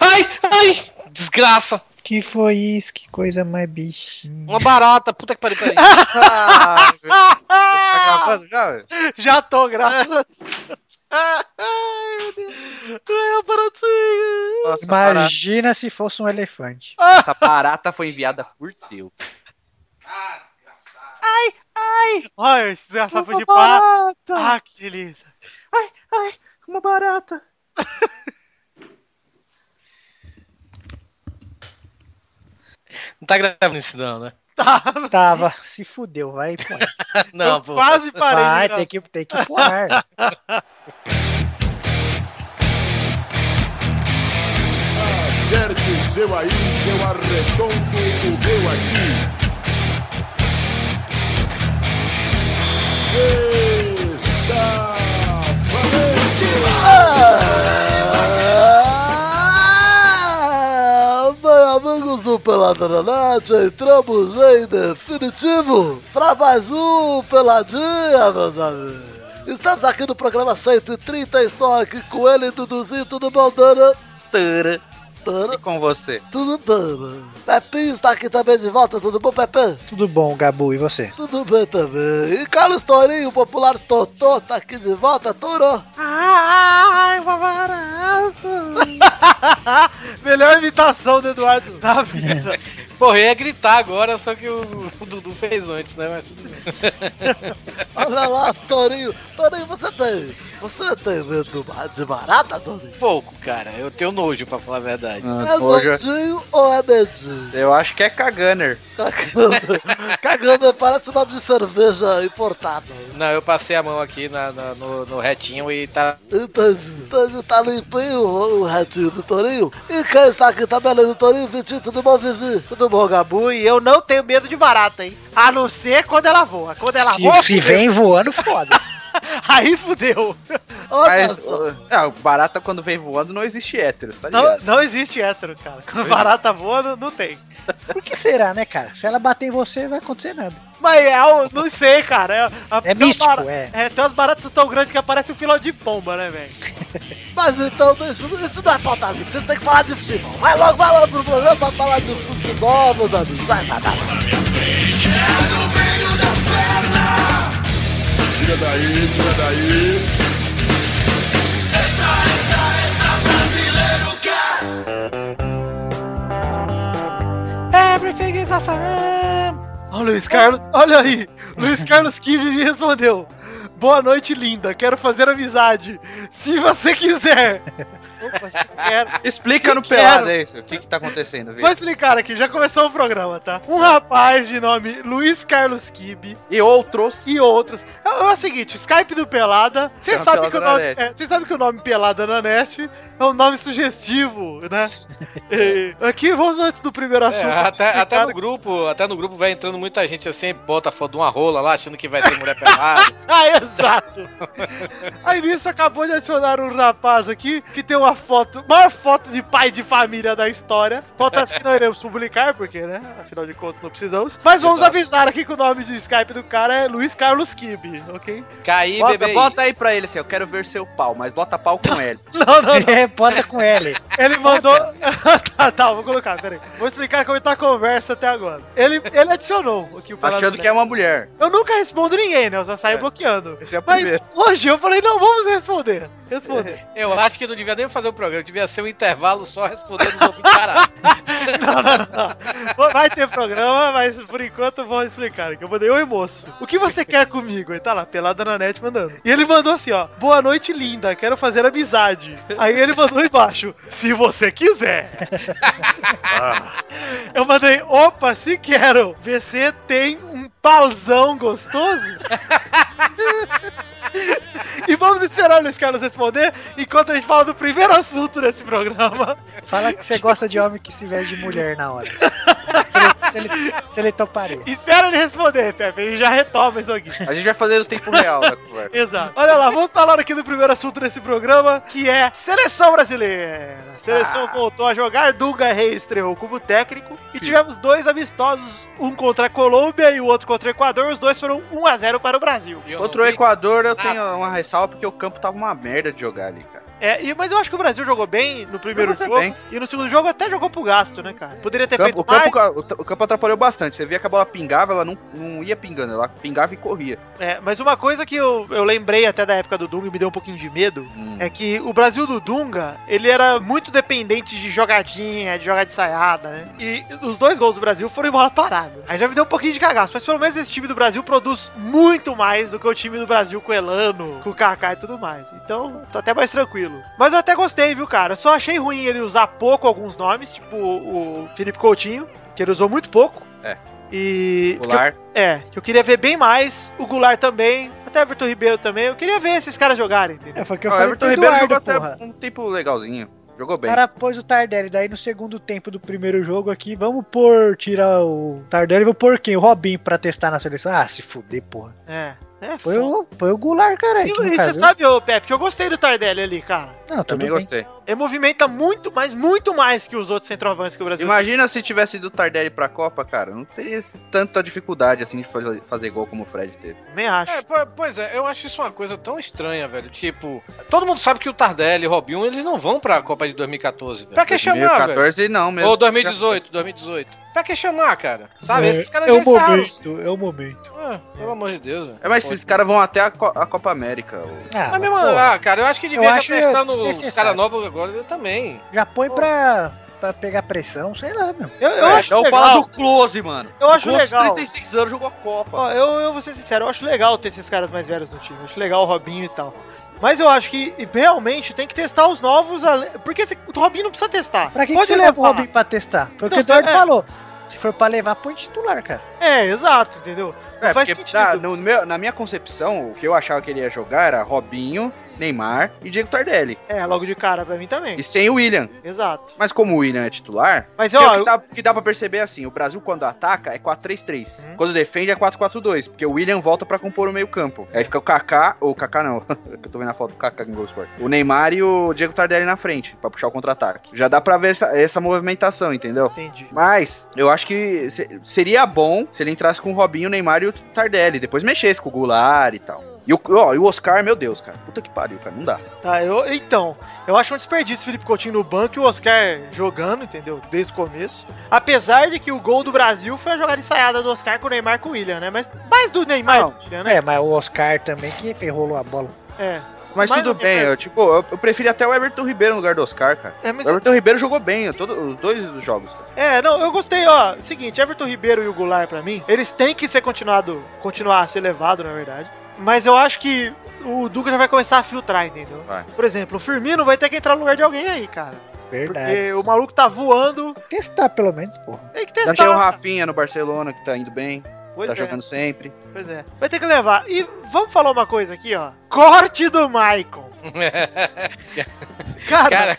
Ai, ai! Desgraça! Que foi isso? Que coisa mais bichinha. Uma barata, puta que pariu, peraí. Ah, tá gravando já? velho? Já tô, graças a Ai, meu Deus. É a baratinha. Nossa, barata, Imagina se fosse um elefante. essa barata foi enviada por Deus. Ai, esse desgraçado foi de pá. Ah, que delícia. Ai, ai, uma barata. Não tá gravando isso não, né? Tá, Tava, se fudeu, vai. Não, pô. quase parei. Vai, tem que, tem que ir pro ar. Acerte o seu aí, que eu arredondo o meu aqui. Está do Peladronete, entramos em definitivo para mais um Peladinha, meus amigos. Estamos aqui no programa 130, estou aqui com ele, Duduzinho, tudo bom, Dana? Tere, E com você? tudo bom? Pepinho está aqui também de volta, tudo bom, Pepinho? Tudo bom, Gabu, e você? Tudo bem também. E Carlos Torinho, o popular Totô, tá aqui de volta, Toro. Ai, uma barata. Melhor imitação do Eduardo da vida. Porra, eu ia gritar agora, só que o, o Dudu fez antes, né? Mas tudo bem. Olha lá, Torinho. Torinho, você tem. Você tem medo de barata, Torinho? Pouco, cara. Eu tenho nojo, pra falar a verdade. É nojinho ou é medinho? Eu acho que é Kaganer. Cagando. Cagando parece nome de cerveja importada. Não, eu passei a mão aqui na, na- no, no retinho e tá. Entendi. Entendi. Tá limpinho o, o retinho do Torinho. E quem está aqui também além do Torinho? Vitinho, tudo bom, Vivi? Tudo bom, Gabu? E eu não tenho medo de barata, hein? A não ser quando ela voa. Quando ela voa, Se, se fudeu. vem voando, foda. aí fudeu. Mas, só. ah, barata quando vem voando não existe héteros, tá Não, ligado? não existe hétero, cara. Quando barata voa, não, não tem. Por que será, né, cara? Se ela bater em você, não vai acontecer nada. Mas é, o- não sei, cara. É, a- É místico, bara- é. É, tem umas baratas tão grandes que aparece um filão de pomba, né, velho? Mas então, isso, isso não é pauta livre. Vocês têm que falar de futebol. Vai logo, vai logo pro programa pra falar de futebol, meus amigos. Vai, vai, vai. Tira daí, tira daí. Everything is awesome. Ó, Luiz Carlos, olha aí. Luiz Carlos Kive me respondeu. Boa noite, linda. Quero fazer amizade. Se você quiser. Opa, se quer. Explica no Quero. pelado é isso. O que que tá acontecendo, Vou explicar aqui, já começou o programa, tá? Um rapaz de nome Luiz Carlos Kibe E outros. e outros. É, é o seguinte, Skype do Pelada. Vocês sabem que o nome. é, sabem que o nome Pelada na Nest é um nome sugestivo, né? E aqui vamos antes do primeiro É, assunto. até, até no grupo, até no grupo vai entrando muita gente assim, bota a foto de uma rola lá, achando que vai ter mulher pelada. Ah, exato! Aí nisso acabou de adicionar um rapaz aqui que tem uma foto, maior foto de pai de família da história. Foto essa que não iremos publicar, porque, né? Afinal de contas, não precisamos. Mas vamos Exato. avisar aqui que o nome de Skype do cara é Luiz Carlos Kibe, ok? Caí, Bota, bebê. bota aí pra ele assim, eu quero ver seu pau, mas bota pau com L. Não, não, não. É, bota com L. Ele mandou. tá, tá, vou colocar, peraí. Vou explicar como tá a conversa até agora. Ele, ele adicionou aqui o Achando que é uma mulher. Eu nunca respondo ninguém, né? Eu só saio É. bloqueando. Esse é o Mas primeiro. hoje eu falei, não, vamos responder. Responder. Eu acho que não devia nem fazer o programa, devia ser um intervalo só respondendo os ouvintes caralho. Não, não, não. Vai ter programa, mas por enquanto eu vou explicar. aqui. Eu mandei, oi moço, o que você quer comigo? Ele tá lá, pelada na net mandando. E ele mandou assim, ó, boa noite linda, quero fazer amizade. Aí ele mandou embaixo, se você quiser. Eu mandei, opa, se quero. VC tem um pauzão gostoso? E vamos esperar o Luiz Carlos responder enquanto a gente fala do primeiro assunto desse programa. Fala que você gosta de homem que se veste de mulher na hora. se ele, se ele toparia. Espera ele responder, Pepe, ele já retoma isso aqui. A gente vai fazer no tempo real conversa. Exato. Olha lá, vamos falar aqui do primeiro assunto desse programa, que é seleção brasileira. A seleção voltou a jogar, Dunga Reis estreou como técnico e tivemos dois amistosos, um contra a Colômbia e o outro contra o Equador. Os dois foram 1 a 0 para o Brasil. Contra o Equador eu tenho uma ressalva porque o campo tava uma merda de jogar ali. É, e- mas eu acho que o Brasil jogou bem no primeiro Jogou jogo. bem. E no segundo jogo até jogou pro gasto, né, cara? Poderia ter O feito o, campo, mais. o o campo atrapalhou bastante. Você via que a bola pingava, ela não, não ia pingando, ela pingava e corria. É, mas uma coisa que eu, eu lembrei até da época do Dunga e me deu um pouquinho de medo Hum. é que o Brasil do Dunga, ele era muito dependente de jogadinha, de jogar de saiada, né? E os dois gols do Brasil foram em bola parada. Aí já me deu um pouquinho de cagaço, mas pelo menos esse time do Brasil produz muito mais do que o time do Brasil com o Elano, com o Kaká e tudo mais. Então, tô até mais tranquilo. Mas eu até gostei, viu, cara? Eu só achei ruim ele usar pouco alguns nomes, tipo o Felipe Coutinho, que ele usou muito pouco. É. E. Goulart. É, que eu queria ver bem mais. O Goulart também. Até o Everton Ribeiro também. Eu queria ver esses caras jogarem, entendeu? É, foi o que eu Ah, o falei Everton Ribeiro Eduardo, jogou porra. até um tempo legalzinho. Jogou O bem. cara pôs o Tardelli, daí no segundo tempo do primeiro jogo aqui, vamos pôr, tirar o Tardelli e vou pôr quem? O Robinho pra testar na seleção. Ah, se fuder, porra. É. É, Foi foda. o, foi o Goulart, cara. E, e você sabe, ô Pepe, que eu gostei do Tardelli ali, cara. Não, Também bem. gostei. Ele movimenta muito, mas muito mais que os outros centroavantes que o Brasil Imagina se tivesse ido o Tardelli pra Copa, cara. Não teria tanta dificuldade assim de fazer, gol como o Fred teve. também acho. É, po- pois é, eu acho isso uma coisa tão estranha, velho. Tipo, todo mundo sabe que o Tardelli e o Robinho, eles não vão pra Copa de 2014, velho. Pra que chamar, velho? 2014 não mesmo. Ou 2018, 2018. Pra que chamar, cara? Sabe, É, esses caras é já o momento, é o momento. Ah, pelo amor de Deus, velho. É, mas esses caras vão até a, Co- a Copa América. ô. Ah, Mas mesmo, ah, cara, eu acho que devia Eu estar testando os caras novos agora também. já põe pra, pra pegar pressão, sei lá, meu. Eu, eu É, acho então legal. fala do Close, mano. Eu acho Close, legal. 36 anos, jogou a Copa. Ó, eu, eu vou ser sincero, eu acho legal ter esses caras mais velhos no time. Eu acho legal o Robinho e tal. Mas eu acho que realmente tem que testar os novos. Porque o Robinho não precisa testar. Pra que, que Pode você leva o. Robinho pra testar? Foi o que o Eduardo é. falou. Se for pra levar, põe titular, cara. É, exato, entendeu? É, faz porque sentido. tá, no meu- na minha concepção, o que eu achava que ele ia jogar era Robinho, Neymar e Diego Tardelli. É, logo de cara pra mim também. E sem o William. Exato. Mas como o William é titular, Mas que é o ó, que eu- dá, que dá pra perceber assim, o Brasil quando ataca é 4-3-3. Uhum. Quando defende é 4-4-2, porque o William volta pra compor o meio campo. Aí fica o Kaká, ou o Kaká não, eu tô vendo a foto do Kaká em Gol Sport. O Neymar e o Diego Tardelli na frente, pra puxar o contra-ataque. Já dá pra ver essa, essa movimentação, entendeu? entendi. Mas eu acho que se- seria bom se ele entrasse com o Robinho, o Neymar e o Tardelli. Depois mexesse com o Goulart e tal. E o, ó, e o Oscar, meu Deus, cara. Puta que pariu, cara. Não dá. Tá, eu, então, eu acho um desperdício o Felipe Coutinho no banco e o Oscar jogando, entendeu? Desde o começo. Apesar de que o gol do Brasil foi a jogada ensaiada do Oscar com o Neymar com o William, né? Mas mais do Neymar Não. do William, né? É, mas o Oscar também que ferrolou a bola. É. Mas Mais tudo bem, eu, tipo, eu, eu prefiro até o Everton Ribeiro no lugar do Oscar, cara. É, mas O Everton Ribeiro jogou bem, todo, os dois jogos. Cara. É, não, eu gostei, ó. Seguinte, Everton Ribeiro e o Goulart, pra mim, eles têm que ser continuado, continuar a ser levado, na verdade. Mas eu acho que o Duca já vai começar a filtrar, entendeu? Vai. Por exemplo, o Firmino vai ter que entrar no lugar de alguém aí, cara. Verdade. Porque o maluco tá voando, Testar pelo menos, porra. tem que Já testar. tem o Rafinha no Barcelona, que tá indo bem, Pois tá é, jogando sempre. pois é. Vai ter que levar. E vamos falar uma coisa aqui, ó. Corte do Michael. Cara, Cara,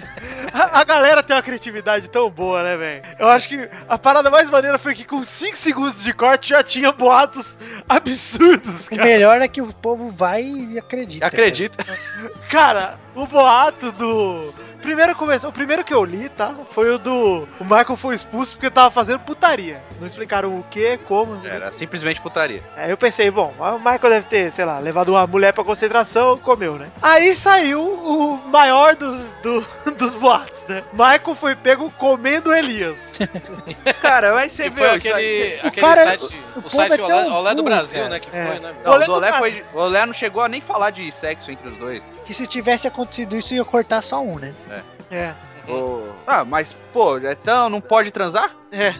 a, a galera tem uma criatividade tão boa, né, velho? Eu acho que a parada mais maneira foi que com 5 segundos de corte já tinha boatos absurdos, O cara. melhor é que o povo vai e acredita. Acredita. Cara, o boato do. Primeiro começou, o primeiro que eu li, tá? Foi o do. O Michael foi expulso porque tava fazendo putaria. Não explicaram o que, como. Era simplesmente putaria. Aí eu pensei, bom, o Michael deve ter, sei lá, levado uma mulher pra concentração, comeu, né? Aí saiu o maior dos, do- dos boatos, né? Michael foi pego comendo Elias. Cara, mas você vê foi isso aquele, aí- aquele cara- site, o o, site é Olé, Olé do Brasil, cara. né? Que É. foi, né? Não, Olé o Olé, foi, o Olé não chegou a nem falar de sexo entre os dois. Que se tivesse acontecido isso, ia cortar só um, né? É. O- Ah, mas, pô, então não pode transar? É.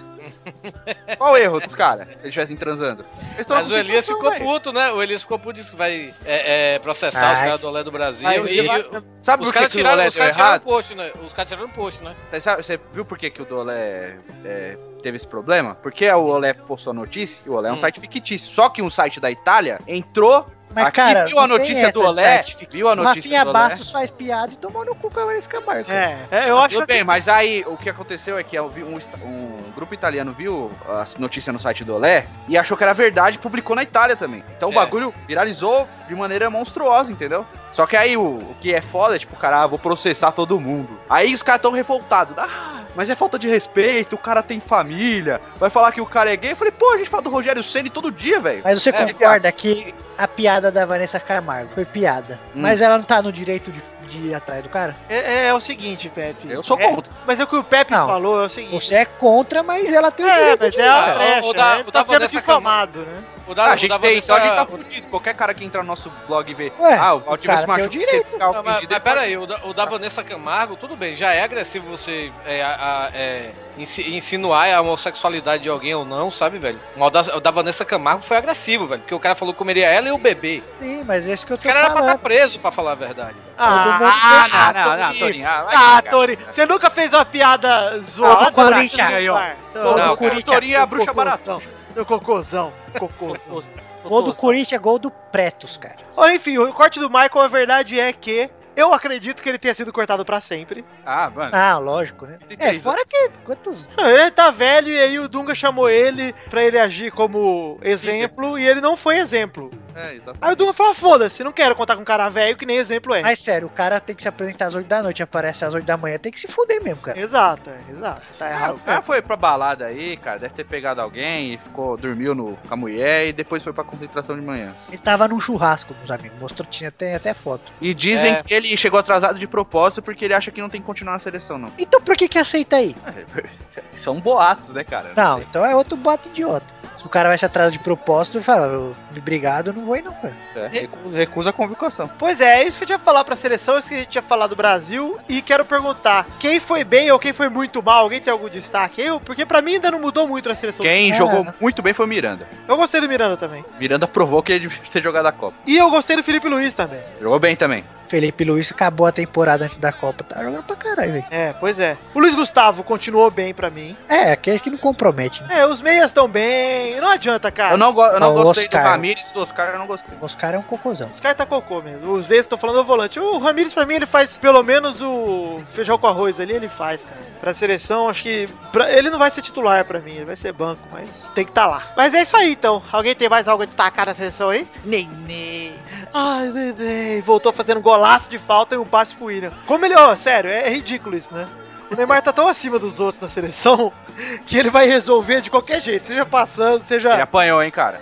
Qual o erro dos caras? Se eles estivessem transando? Eles Mas o Elias ficou velho. puto, né? O Elias ficou puto disse que vai é, é, processar os Ai. caras do Olé do Brasil. Aí, e, vai- Sabe os por que, caras que o tiraram, Olé os o errado? post, né? Os caras tiraram o post, né? Você, sabe- você viu por que, que o do Olé é, teve esse problema? Porque o Olé postou a notícia e o Olé é um Hum. site fictício. Só que um site da Itália entrou Mas, aqui, cara, viu a notícia do Olé, viu a O notícia Rafinha do Olé. Bastos faz piada e tomou no cu com a Vanessa Camargo. É. É, eu acho Tudo bem, assim. mas aí o que aconteceu é que eu vi um, um grupo italiano viu as notícias no site do Olé e achou que era verdade e publicou na Itália também. Então o É. bagulho viralizou de maneira monstruosa, entendeu? Só que aí o, o que é foda é tipo, cara, ah, vou processar todo mundo. Aí os caras tão revoltados. Ah, mas é falta de respeito, o cara tem família, vai falar que o cara é gay. Eu falei, pô, a gente fala do Rogério Ceni todo dia, velho. Mas você É, concorda que a piada da Vanessa Camargo foi piada. Hum. Mas ela não tá no direito de, de ir atrás do cara? É, é- é o seguinte, Pepe. Eu sou É- contra. mas é o que o Pepe Não. falou é o seguinte. Você é contra, mas ela tem o É, direito mas de é ir, a cara. brecha, o da- né? tá sendo difamado, né? O da, Ah, a gente da tem, então a gente tá fudido. Qualquer cara que entrar no nosso blog e ver. Ué, ah, o o Valdivia se você Não, mas, mas pera aí, o da, o da Vanessa Camargo, tudo bem, já é agressivo você é, a- é, insi- insinuar a homossexualidade de alguém ou não, sabe, velho? O da, o da Vanessa Camargo foi agressivo, velho, porque o cara falou que comeria ela e o bebê. Sim, mas é isso que eu Esse tô cara era pra estar falando. preso, pra falar a verdade. Ah, mundo ah, não, não, não. Torinho, ah, Ah. Tori, você nunca fez uma piada zoada Ah, Corinthians. aí, ó. Não, O Corinthians- Torinho é a bruxa Cocôzão. Seu cocôzão. Cocôzão. Gol do Corinthians é gol do Pretos, cara. Ó, enfim, o corte do Michael, a verdade é que eu acredito que ele tenha sido cortado pra sempre. Ah, mano. Ah, lógico, né? É, fora que. Quantos. Não, Ele tá velho e aí o Dunga chamou ele pra ele agir como exemplo e ele não foi exemplo. É, exatamente. Aí o Dunga falou: foda-se, não quero contar com um cara velho que nem exemplo é. Mas sério, o cara tem que se apresentar às 8 da noite, aparece às 8 da manhã, tem que se fuder mesmo, cara. Exato, é, exato. Tá Ah, errado. o cara foi pra balada aí, cara, deve ter pegado alguém e ficou, dormiu no, com a mulher e depois foi pra concentração de manhã. Ele tava num churrasco com os amigos, mostrou, tinha tem até foto. E dizem É. que ele chegou atrasado de propósito porque ele acha que não tem que continuar na seleção, não. Então por que que aceita aí? São boatos, né, cara? Não, então é outro boato idiota. O cara vai se atrasar de propósito e fala, "Eu- obrigado, eu não vou ir não, cara. É, recusa, recusa a convocação. Pois é, é isso que eu tinha falar pra seleção, é isso que a gente tinha falado do Brasil. E quero perguntar: quem foi bem ou quem foi muito mal? Alguém tem algum destaque? Eu, porque pra mim ainda não mudou muito na seleção. Quem Ah. jogou muito bem foi o Miranda. Eu gostei do Miranda também. Miranda provou que ele devia ter jogado a Copa. E eu gostei do Felipe Luiz também. Jogou bem também. Felipe Luiz acabou a temporada antes da Copa, tá jogando pra caralho, velho. É, pois é. O Luiz Gustavo continuou bem pra mim. É, aquele que não compromete, né? É, os meias estão bem. Não adianta, cara. Eu não, go eu não o gostei Oscar. do Ramires do Oscar, eu não gostei. Os caras é um cocôzão. Os caras tá cocô mesmo. Os vezes estão falando do volante. O Ramires, pra mim, ele faz pelo menos o feijão com arroz ali, ele faz, cara. Pra seleção, acho que. pra- Ele não vai ser titular pra mim, ele vai ser banco, mas tem que tá lá. Mas é isso aí, então. Alguém tem mais algo a destacar na seleção aí? Nenê. Ai, Nenê. Voltou fazendo golaço de falta e um passe pro William. Como ele. Ó, sério, é, é ridículo isso, né? O Neymar tá tão acima dos outros na seleção que ele vai resolver de qualquer jeito, seja passando, seja. Ele apanhou, hein, cara.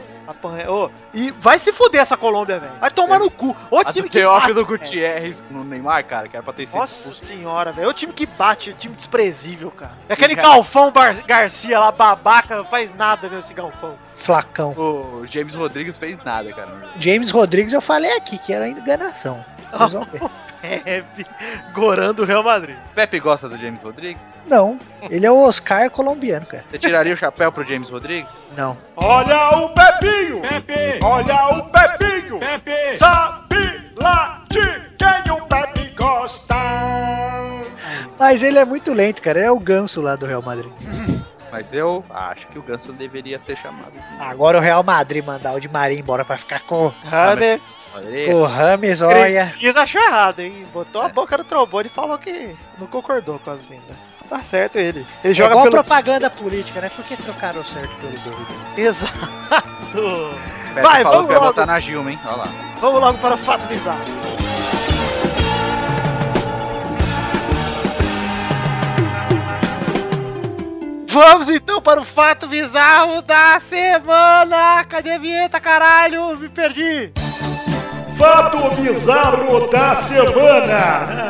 Ô, e vai se fuder essa Colômbia, velho. Vai tomar no cu. O time do que bate, velho. Gutierrez no Neymar, cara, que era pra ter sido Nossa expulso. senhora, velho. O time que bate, o time desprezível, cara. É aquele Galfão Bar- Garcia lá, babaca, não faz nada nesse Galfão. Flacão. O James Rodrigues fez nada, cara. James Rodrigues eu falei aqui que era enganação. Vocês vão ver. Pepe, gorando o Real Madrid. Pepe gosta do James Rodrigues? Não, ele é o Oscar colombiano, cara. Você tiraria o chapéu pro James Rodrigues? Não. Olha o Pepinho! Pepe! Olha o Pepinho! Pepe! Sabe lá de quem o Pepe gosta! Mas ele é muito lento, cara. Ele é o ganso lá do Real Madrid. Mas eu acho que o Ganso deveria ser chamado. Agora o Real Madrid mandar o de Maria embora pra ficar com, Rames. Olha com o Rames, olha. Cris achou errado, hein? Botou a boca no trombone e falou que não concordou com as vindas. Tá certo ele. Ele É joga igual pelo... propaganda política, né? Por que trocaram o certo pelo dúvida? Exato. Vai, vamos logo. botar na Gilma, hein? Olha lá. Vamos logo para o fato bizarro. Vamos então para o fato bizarro da semana! Cadê a vinheta, caralho? Me perdi! Fato bizarro da semana!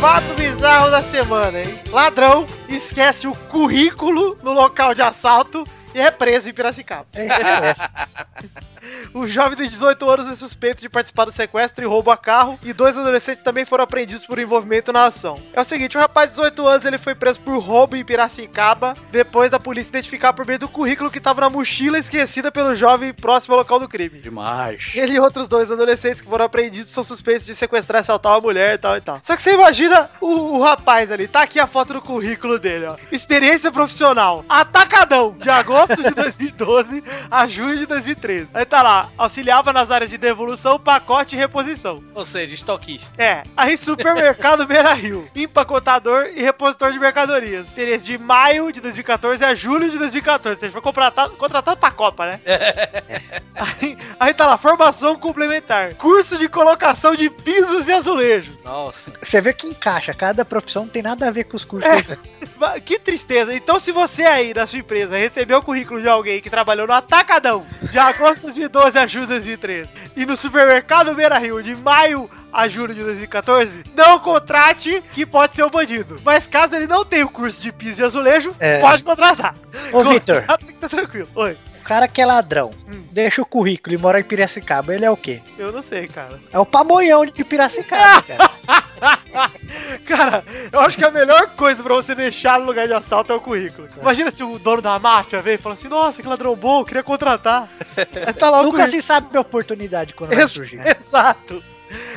Fato bizarro da semana, hein? Ladrão esquece o currículo no local de assalto e é preso em Piracicaba. É essa. O jovem de 18 anos é suspeito de participar do sequestro e roubo a carro, e dois adolescentes também foram apreendidos por envolvimento na ação. É o seguinte, o rapaz de 18 anos ele foi preso por roubo em Piracicaba, depois da polícia identificar por meio do currículo que estava na mochila esquecida pelo jovem próximo ao local do crime. Demais. Ele e outros dois adolescentes que foram apreendidos são suspeitos de sequestrar e assaltar uma mulher e tal e tal. Só que você imagina o, o rapaz ali, tá aqui a foto do currículo dele, ó. Experiência profissional, atacadão, de agosto de 2012 a junho de 2013. Aí tá lá, auxiliava nas áreas de devolução, pacote e reposição. Ou seja, estoquista. É, aí supermercado Beira Rio, empacotador e repositor de mercadorias. Experiência de maio de 2014 a julho de 2014. Ou seja, foi contratado, contratado pra Copa, né? aí, aí tá lá, formação complementar. Curso de colocação de pisos e azulejos. Nossa. Você vê que encaixa, cada profissão não tem nada a ver com os cursos. É. Que tristeza. Então, se você aí na sua empresa recebeu o currículo de alguém que trabalhou no Atacadão de agosto de 12 a julho de 2013 e no supermercado Beira Rio de maio a julho de 2014, não contrate que pode ser um bandido. Mas caso ele não tenha o curso de piso e azulejo, É. pode contratar. Ô, Vitor, tá tranquilo. Oi, cara que é ladrão, Hum. deixa o currículo e mora em Piracicaba, ele é o quê? eu não sei, cara. É o pamonhão de Piracicaba, cara. Cara, eu acho que a melhor coisa pra você deixar no lugar de assalto é o currículo. Imagina se o dono da máfia veio e falou assim: Nossa, que ladrão bom, queria contratar. Aí tá lá Nunca currículo. se sabe a oportunidade quando Ex- surgir. né? Exato.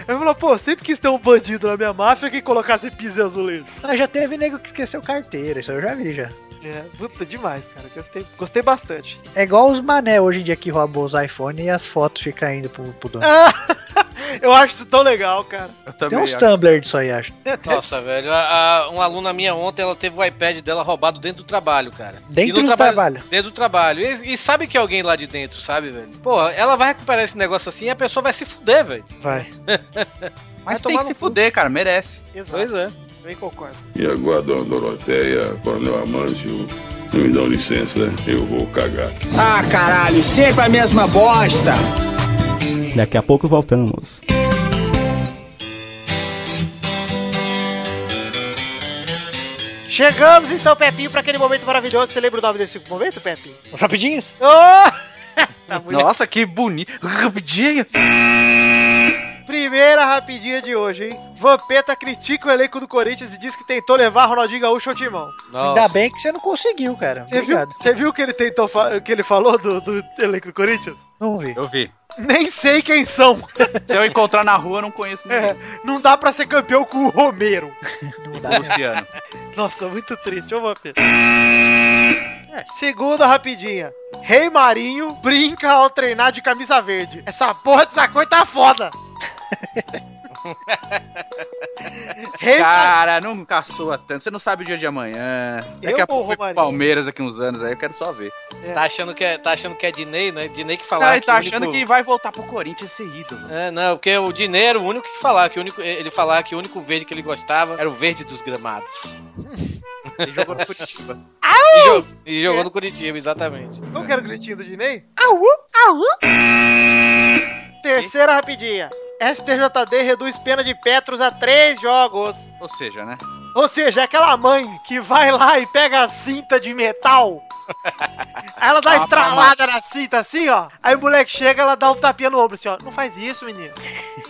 Aí falou, pô, sempre quis ter um bandido na minha máfia que colocasse piso e azulejo. Ah, já teve nego que esqueceu carteira, isso eu já vi já. É, puta, demais, cara. Gostei, gostei bastante. É igual os mané hoje em dia que roubam os iPhone e as fotos ficam indo pro, pro dono. Eu acho isso tão legal, cara. Eu Tem também uns acho. Tumblr disso aí, acho. Nossa, velho. A, a- uma aluna minha ontem, ela teve o iPad dela roubado dentro do trabalho, cara. Dentro do trabalho. Dentro do trabalho. E, e sabe que alguém lá de dentro, sabe, velho? Porra, ela vai recuperar esse negócio assim e a pessoa vai se fuder, velho. Vai. Mas Vai tem que se fuder, cara, merece. Exato. Pois é. Bem concordo. E agora, dona Doroteia, Coronel Amâncio, não me dão licença, eu vou cagar. Ah, caralho, sempre a mesma bosta. Daqui a pouco voltamos. Chegamos então, Pepinho, pra aquele momento maravilhoso. Você lembra o nome desse momento, Pepinho? Rapidinho? Oh! A mulher- Nossa, que bonito. Rapidinho. Primeira rapidinha de hoje, hein? Vampeta critica o elenco do Corinthians e diz que tentou levar Ronaldinho Gaúcho ao timão. Ainda bem que você não conseguiu, cara. Você viu, Obrigado. você viu que ele tentou que ele falou do, do elenco do Corinthians? Não vi. Eu vi. Nem sei quem são. Se eu encontrar na rua, eu não conheço É, ninguém. não dá pra ser campeão com o Romero. Não dá. Luciano. Nossa, muito triste, ô Vampeta. É, segunda rapidinha. Rei Marinho brinca ao treinar de camisa verde. Essa porra dessa cor tá foda. Cara, nunca soa tanto. Você não sabe o dia de amanhã. Daqui Eu a pouco? Palmeiras daqui uns anos aí, eu quero só ver. Tá achando que é, tá achando que é Dinei, né? Dinei que falava Cara, ele que tá achando único- que vai voltar pro Corinthians e ser ídolo. É, não, porque o Dinei era o único que falava, que o único, ele falava que o único verde que ele gostava era o verde dos gramados. Ele jogou no Curitiba. E, jo- e jogou no Curitiba, exatamente. Como que era o gritinho do Dinei? Au, au. Terceira rapidinha. STJD reduz pena de Petros a três jogos. Ou seja, né? Ou seja, é aquela mãe que vai lá e pega a cinta de metal. Aí ela dá Ah, estralada na cinta assim, ó. Aí o moleque chega, ela dá um tapinha no ombro assim, ó. Não faz isso, menino.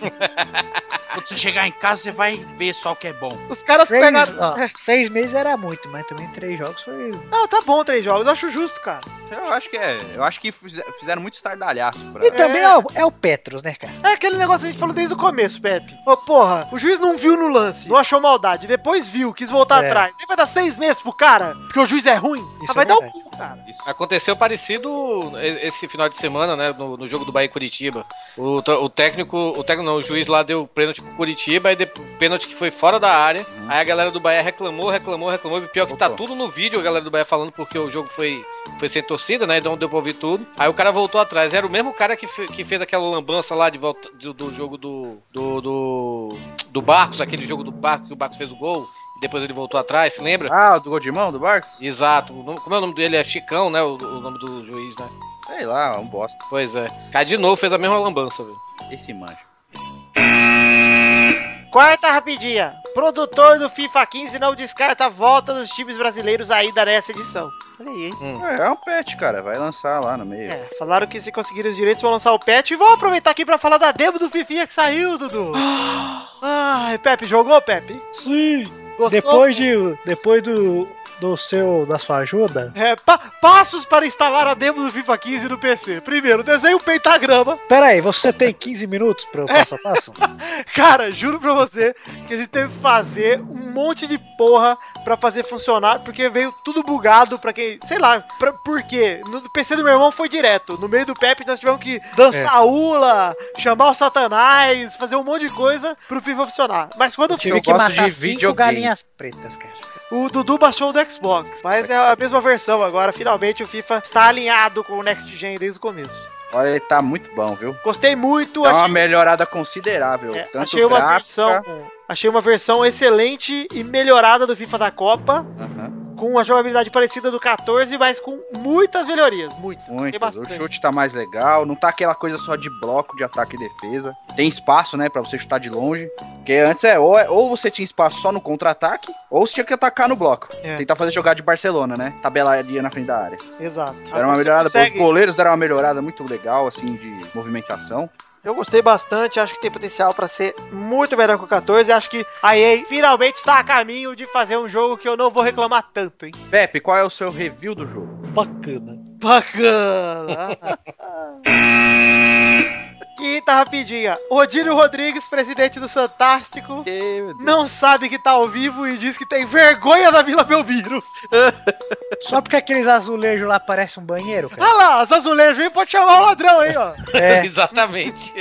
Quando você chegar em casa, você vai ver só o que é bom. Os caras Seis, pegaram. ó, seis meses era muito, mas também três jogos foi. Não, tá bom, três jogos. Eu acho justo, cara. Eu acho que é. Eu acho que fize- fizeram muito estardalhaço pra. E também é o, é o Petros, né, cara? É aquele negócio que a gente falou desde o começo, Pepe. Ô, porra, o juiz não viu no lance, não achou maldade, depois viu, quis voltar É. atrás. Aí vai dar seis meses pro cara, porque o juiz é ruim. Isso Ah, vai é dar um cara. Aconteceu parecido e- esse final de semana, né? No, no jogo do Bahia e Curitiba. O, o técnico, o técnico não, o juiz lá deu pênalti pro Curitiba, deu pênalti que foi fora da área. Aí a galera do Bahia reclamou, reclamou, reclamou. E pior que tá Opa. tudo no vídeo, a galera do Bahia falando porque o jogo foi, foi sem torcida, né? Então deu pra ouvir tudo. Aí o cara voltou atrás. Era o mesmo cara que, fe- que fez aquela lambança lá de volta do, do jogo do, do, do. do Barcos, aquele jogo do Barcos que o Barcos fez o gol. Depois ele voltou atrás, se lembra? Ah, do gol de mão do Barcos? Exato. O nome- Como é o nome dele? É Chicão, né? O, o nome do juiz, né? Sei lá, um bosta. Pois é. Cai de novo, fez a mesma lambança, velho. Esse manjo. Quarta rapidinha. Produtor do FIFA 15 não descarta a volta dos times brasileiros ainda nessa edição. Olha aí, hein? É, é um pet, cara. Vai lançar lá no meio. É, falaram que se conseguirem os direitos vão lançar o patch e vão aproveitar aqui pra falar da demo do Fifinha que saiu, Dudu. Ai, Pepe, jogou, Pepe? Sim. Gostou? Depois, de, depois do, do seu, da sua ajuda. É, pa- passos para instalar a demo do FIFA 15 no PC. Primeiro, desenhe um pentagrama. Pera aí, você tem 15 minutos pra eu passo a passo? Cara, juro pra você que a gente teve que fazer um monte de porra pra fazer funcionar, porque veio tudo bugado pra quem. Sei lá, pra, por quê? No PC do meu irmão foi direto. No meio do Pepe nós tivemos que dançar ula, chamar o Satanás, fazer um monte de coisa pro FIFA funcionar. Mas quando Eu tive Eu que matar de cinco videogame. galinhas pretas, cara. O Dudu baixou do Xbox, mas é a mesma versão agora. Finalmente o FIFA está alinhado com o Next Gen desde o começo. Olha, ele tá muito bom, viu? Gostei muito, Dá uma melhorada considerável. é, Tanto achei uma gráfica. versão, achei uma versão excelente e melhorada do FIFA da Copa. Aham. Com uma jogabilidade parecida do 14, mas com muitas melhorias. Muitas. Muito. O chute tá mais legal, não tá aquela coisa só de bloco de ataque e defesa. Tem espaço, né, pra você chutar de longe. Porque antes é ou, é- ou você tinha espaço só no contra-ataque, ou você tinha que atacar no bloco. É. Tentar fazer jogar de Barcelona, né? Tabeladinha na frente da área. Exato. Deram uma Você melhorada, consegue- os goleiros deram uma melhorada muito legal, assim, de movimentação. Eu gostei bastante, acho que tem potencial pra ser muito melhor que o 14. Acho que a EA finalmente está a caminho de fazer um jogo que eu não vou reclamar tanto, hein? Pepe, qual é o seu review do jogo? Bacana. Bacana! Quinta rapidinha. Odílio Rodrigues, presidente do Fantástico, não sabe que tá ao vivo e diz que tem vergonha da Vila Belmiro. Só porque aqueles azulejos lá parecem um banheiro, cara. Ah lá, os azulejos aí pode chamar o ladrão aí, ó. É. Exatamente.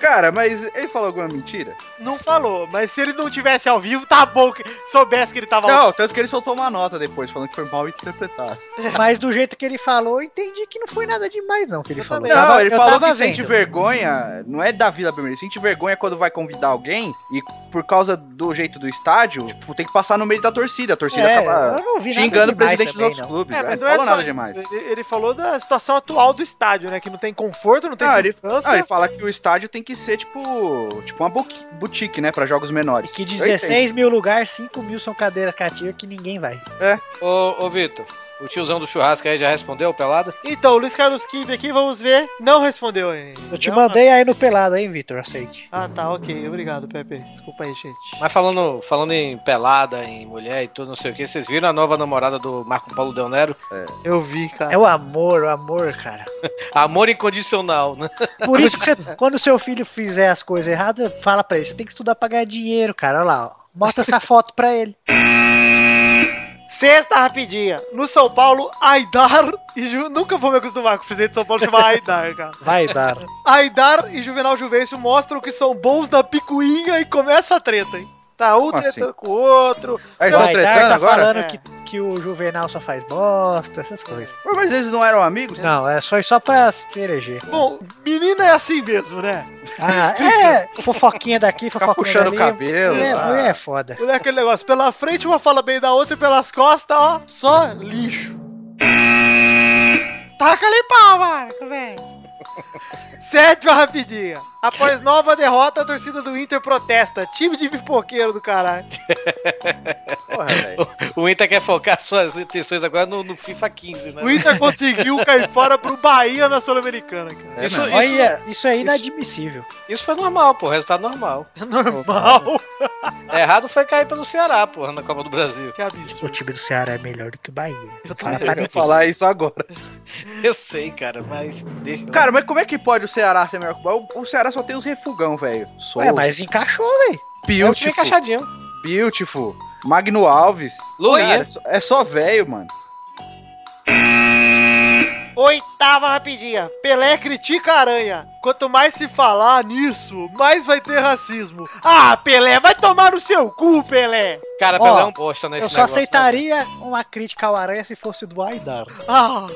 Cara, mas ele falou alguma mentira? Não falou, mas se ele não tivesse ao vivo, tá bom que soubesse que ele tava ao Não, tanto que ele soltou uma nota depois, falando que foi mal interpretado. Mas do jeito que ele falou, eu entendi que não foi nada demais, não, que ele falou. Não, Tava- ele falou que sente vendo. vergonha, não é da Vila Belmiro, ele sente vergonha quando vai convidar alguém e por causa do jeito do estádio, tipo, tem que passar no meio da torcida. A torcida É, acaba não xingando o presidente também, dos outros não. clubes. É, mas não não é falou nada demais. Ele, ele falou da situação atual do estádio, né? Que não tem conforto, não tem Ah, ele, segurança. ah, ele fala que o estádio tem que ser tipo, tipo uma boutique, né, pra jogos menores. Que Eu 16 mil lugares, 5 mil são cadeiras cativas que ninguém vai. Ô, ô Vitor, o tiozão do churrasco aí já respondeu, pelada? Então, o Luiz Carlos Kibe aqui, vamos ver. Não respondeu ainda. Eu te mandei aí no pelado, hein, Vitor? Aceite. Ah, tá, ok. Obrigado, Pepe. Desculpa aí, gente. Mas falando, falando em pelada, em mulher e tudo, não sei o que, vocês viram a nova namorada do Marco Paulo Del Nero? Eu vi, cara. É o amor, o amor, cara. Amor incondicional, né? Por isso que você- quando seu filho fizer as coisas erradas, fala pra ele, você tem que estudar pra ganhar dinheiro, cara. Olha lá, ó. Mostra essa foto pra ele. Sexta rapidinha. No São Paulo, Aidar e Ju... Nunca vou me acostumar com o presidente de São Paulo chamar Aidar, cara. Vai dar. Aidar e Juvenal Juvencio mostram que são bons na picuinha e começa a treta, hein? Tá um Como tretando assim? com o outro. Aí estão Vai dar, tretando tá agora? falando É. que, que o Juvenal só faz bosta, essas coisas. Mas eles não eram amigos? Não, é só, só pra se eleger. Bom, menina é assim mesmo, né? Ah, é fofoquinha daqui, Ficar fofoquinha puxando o dali. cabelo. É, ah. mulher é foda. Olha aquele negócio, pela frente uma fala bem da outra e pelas costas, ó, só lixo. Taca ali pau, Marco, velho. Sétima rapidinha. Após nova derrota, a torcida do Inter protesta. Time de pipoqueiro do caralho. Porra, velho. O Inter quer focar suas intenções agora no, no FIFA 15, né? O Inter conseguiu cair fora pro Bahia na Sul-Americana, cara. É Isso, isso, Olha, isso é inadmissível. isso foi normal, pô, resultado normal. É normal. É errado foi cair pelo Ceará, porra, na Copa do Brasil. Que O absurdo. time do Ceará é melhor do que o Bahia. Eu pra Eu ninguém. falar isso agora. Eu sei, cara, mas deixa. Cara, mas como é que pode o Ceará ser melhor que o Bahia? O Ceará só tem os refugão, velho. Ué, mas encaixou, velho. é um Beautiful. encaixadinho. Beautiful. Magno Alves. Cara, é só- é só velho, mano. Oitava rapidinha. Pelé critica a aranha. Quanto mais se falar nisso, mais vai ter racismo. Ah, Pelé, vai tomar no seu cu, Pelé. Cara, Pelé é um bosta nesse Eu só negócio, né? aceitaria uma crítica ao Aranha se fosse do Aidar. Ah,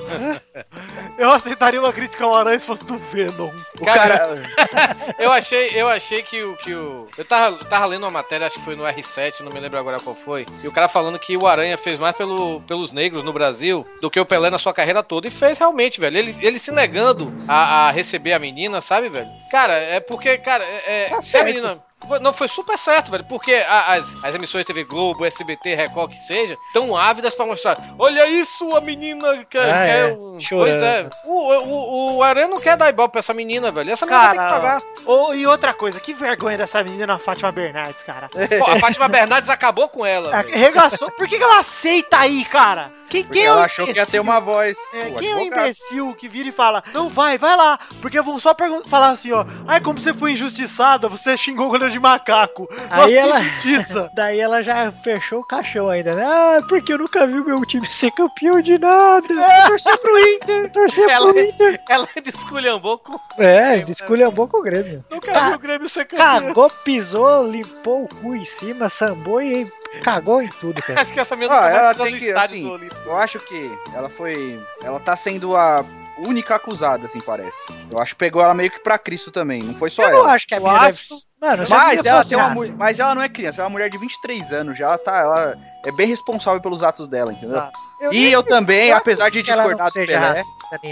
eu aceitaria uma crítica ao aranha se fosse do Venom. O Cara, cara. Eu achei, eu achei que o que o eu tava, tava lendo uma matéria, acho que foi no R7, não me lembro agora qual foi, e o cara falando que o Aranha fez mais pelo, pelos negros no Brasil do que o Pelé na sua carreira toda e fez realmente, velho. Ele, ele se negando a, a receber a menina, sabe, velho? Cara, é porque, cara, é, é Tá se a menina não, foi super certo, velho, porque a- as, as emissões TV Globo, SBT, Record, que seja, tão ávidas pra mostrar. Olha isso, a menina quer. Ah, quer é, um-" chorando. Pois é. O, o, o Aranha não quer dar ibope pra essa menina, velho. Essa menina tem que pagar. Ô, e outra coisa, que vergonha dessa menina, a Fátima Bernardes, cara. Pô, a Fátima Bernardes acabou com ela. Arregaçou. Por que, que ela aceita aí, cara? Quem, Porque quem é o ela achou que ia ter imbecil? uma voz. É, quem é o imbecil que vira e fala, não vai, vai lá, porque vão só falar assim, ó, ai, como você foi injustiçada, você xingou o de macaco. Nossa, Aí que ela- injustiça. Daí ela já fechou o caixão ainda, né? Ah, porque eu nunca vi o meu time ser campeão de nada. Torcer pro Inter, torcer Ela- pro Inter. Ela desculhambou com. É, desculhambou com o Grêmio. Nunca Ca- vi o Grêmio ser campeão. Cagou, pisou, limpou o cu em cima, sambou e cagou em tudo, cara. Acho que essa menina Ah, ela tem que, assim. Eu acho que ela foi. Ela tá sendo a única acusada, assim, parece. Eu acho que pegou ela meio que pra Cristo também, não foi só Eu ela. acho que a Eu mina acho- deve... Mano, se a Mas ela, uma, mas ela não é criança, ela é uma mulher de 23 anos já, ela tá, ela é bem responsável pelos atos dela, entendeu? Exato. Eu e eu também, apesar de discordar do Pelé,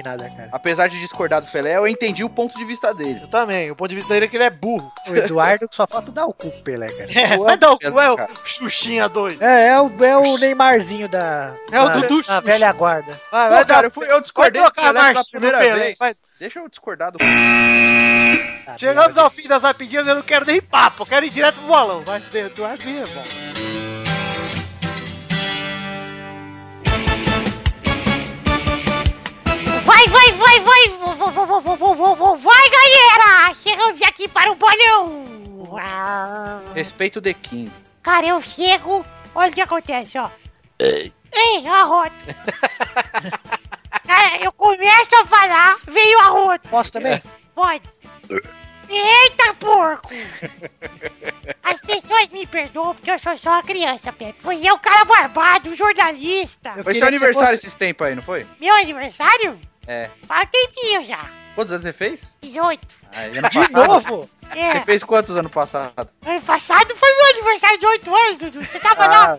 nada, cara. apesar de discordar do Pelé, eu entendi o ponto de vista dele. Eu também. O ponto de vista dele é que ele é burro. O Eduardo só falta dar o cu pro Pelé, cara. É, vai dar o cu, é o cara. Xuxinha doido. É, é o, é o Neymarzinho da, É o da, Dudu da velha guarda. Vai, Pô, vai cara, dar eu, fui- eu discordei Vai do Pelé pela primeira Pelé, vez. vai. Deixa eu discordar do Tá, Chegamos ao fim das rapidinhas, eu não quero nem papo, eu quero ir direto pro bolão. Vai ser Eduardo mesmo. Vai, vai, vai, vai! Vai, galera! Chegamos aqui para o bolão. Respeito de Kim. Cara, eu chego. Olha o que acontece, ó. Ei, Ei arroto! Cara, eu começo a falar, veio arroto. Posso também? Pode. Eita porco! As pessoas me perdoam porque eu sou só uma criança, Pepe. Pois é, o cara barbado, jornalista. Foi seu aniversário fosse... esses tempos aí, não foi? Meu aniversário? É. Faz um tempinho já. Quantos anos você fez? 18. Ah, ano De passado. novo? É. Você fez quantos ano passado? Ano passado foi meu aniversário de 8 anos, Dudu. Você tava lá?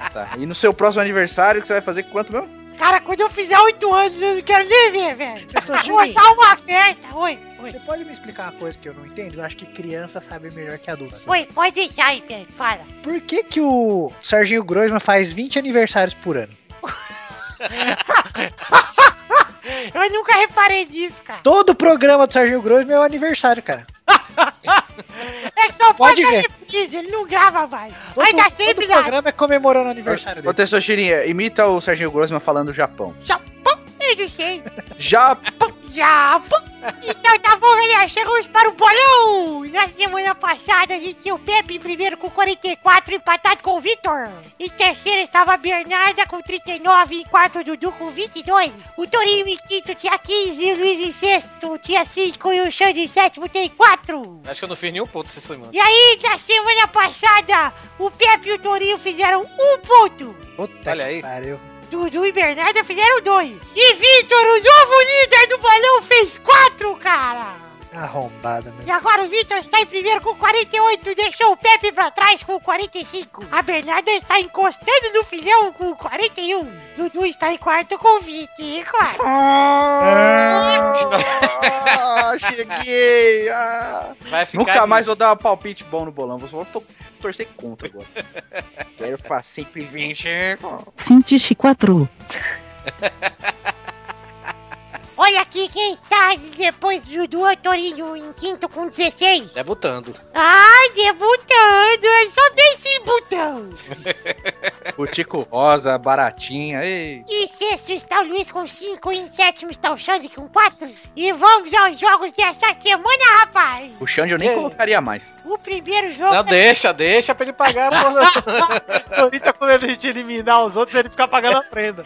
Ah, tá. E no seu próximo aniversário, que você vai fazer quanto mesmo? Cara, quando eu fizer 8 anos, eu não quero nem ver, velho. Eu tô Vou dar uma festa. Oi, oi. Você pode me explicar uma coisa que eu não entendo? Eu acho que criança sabe melhor que adulto. Oi, pode deixar aí. Fala. Por que que o Serginho Groisman faz 20 aniversários por ano? Eu nunca reparei nisso, cara. Todo programa do Serginho Groisman é o aniversário, cara. É que só Pode ver. reprise, ele não grava mais. Todo, Mas dá todo sempre programa dá. é comemorando o aniversário Ô, dele. Tessoxirinha, imita o Serginho Grossman falando Japão. Japão, eu não sei. Japão! Japão. Então tá bom, galera. Chegamos para o bolão. Na semana passada a gente tinha o Pepe em primeiro com 44, empatado com o Vitor. Em terceiro estava a Bernarda com 39, em quarto o Dudu com 22. O Torinho em quinto tinha 15, o Luiz em sexto tinha 5 e o Xande em sétimo tem 4. Acho que eu não fiz nenhum ponto essa semana. E aí, na semana passada, o Pepe e o Torinho fizeram um ponto. Puta Olha que aí. pariu. Dudu e Bernarda fizeram dois. E Vitor, o novo líder do bolão, fez quatro, cara. Arrombada mesmo. E agora o Vitor está em primeiro com 48, deixou o Pepe pra trás com 45. A Bernarda está encostando no filhão com 41. Dudu está em quarto com 24. Ah, cheguei! Ah. Vai ficar Nunca nisso. mais vou dar um palpite bom no bolão. Vou to- torcer contra agora. Quero ficar sempre 20. 24. Olha aqui quem está depois do Dudu é o Torinho em quinto com 16. Debutando. Ai, debutando, é só bem esse botão. O Tico Rosa, baratinha. Ei. Em sexto está o Luiz com 5 e em sétimo está o Xande com 4. E vamos aos jogos dessa semana, rapaz. O Xande eu nem Ei. colocaria mais. O primeiro jogo... Não, deixa, deixa pra ele pagar, porra. Torinho tá com medo de eliminar os outros e ele ficar pagando a prenda.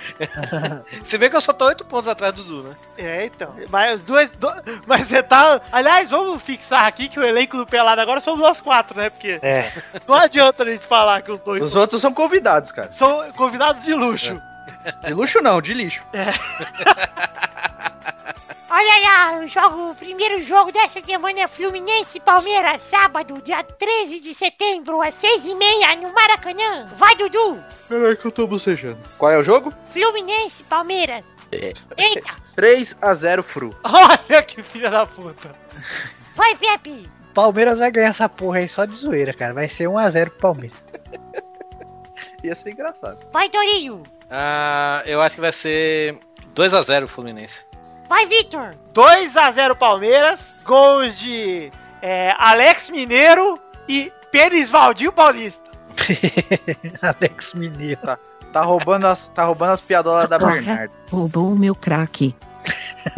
Se bem que eu só tô 8 pontos atrás do Dudu, né? É, então. Mas as duas. do- Mas você tá. Aliás, vamos fixar aqui que o elenco do Pelado agora somos nós quatro, né? Porque É. não adianta a gente falar que os dois Os outros são convidados, cara. são convidados de luxo. De luxo não, de lixo. Olha lá, o, jogo, o primeiro jogo dessa semana é Fluminense e Palmeiras, sábado, dia 13 de setembro, às 6h30, no Maracanã. Vai, Dudu! Peraí que eu tô bocejando. Qual é o jogo? Fluminense e Palmeiras. Eita! 3x0 Fru. Olha que filha da puta. Vai, Pepe! Palmeiras vai ganhar essa porra aí só de zoeira, cara. Vai ser 1x0 pro Palmeiras. Ia ser engraçado. Vai, Torinho! Ah, eu acho que vai ser 2x0 o Fluminense. Vai, Vitor! 2x0 Palmeiras, gols de é, Alex Mineiro e Pênis Valdinho Paulista. Alex Mineiro. Tá roubando as, tá roubando as piadolas da Porra. Bernardo. Roubou o meu craque.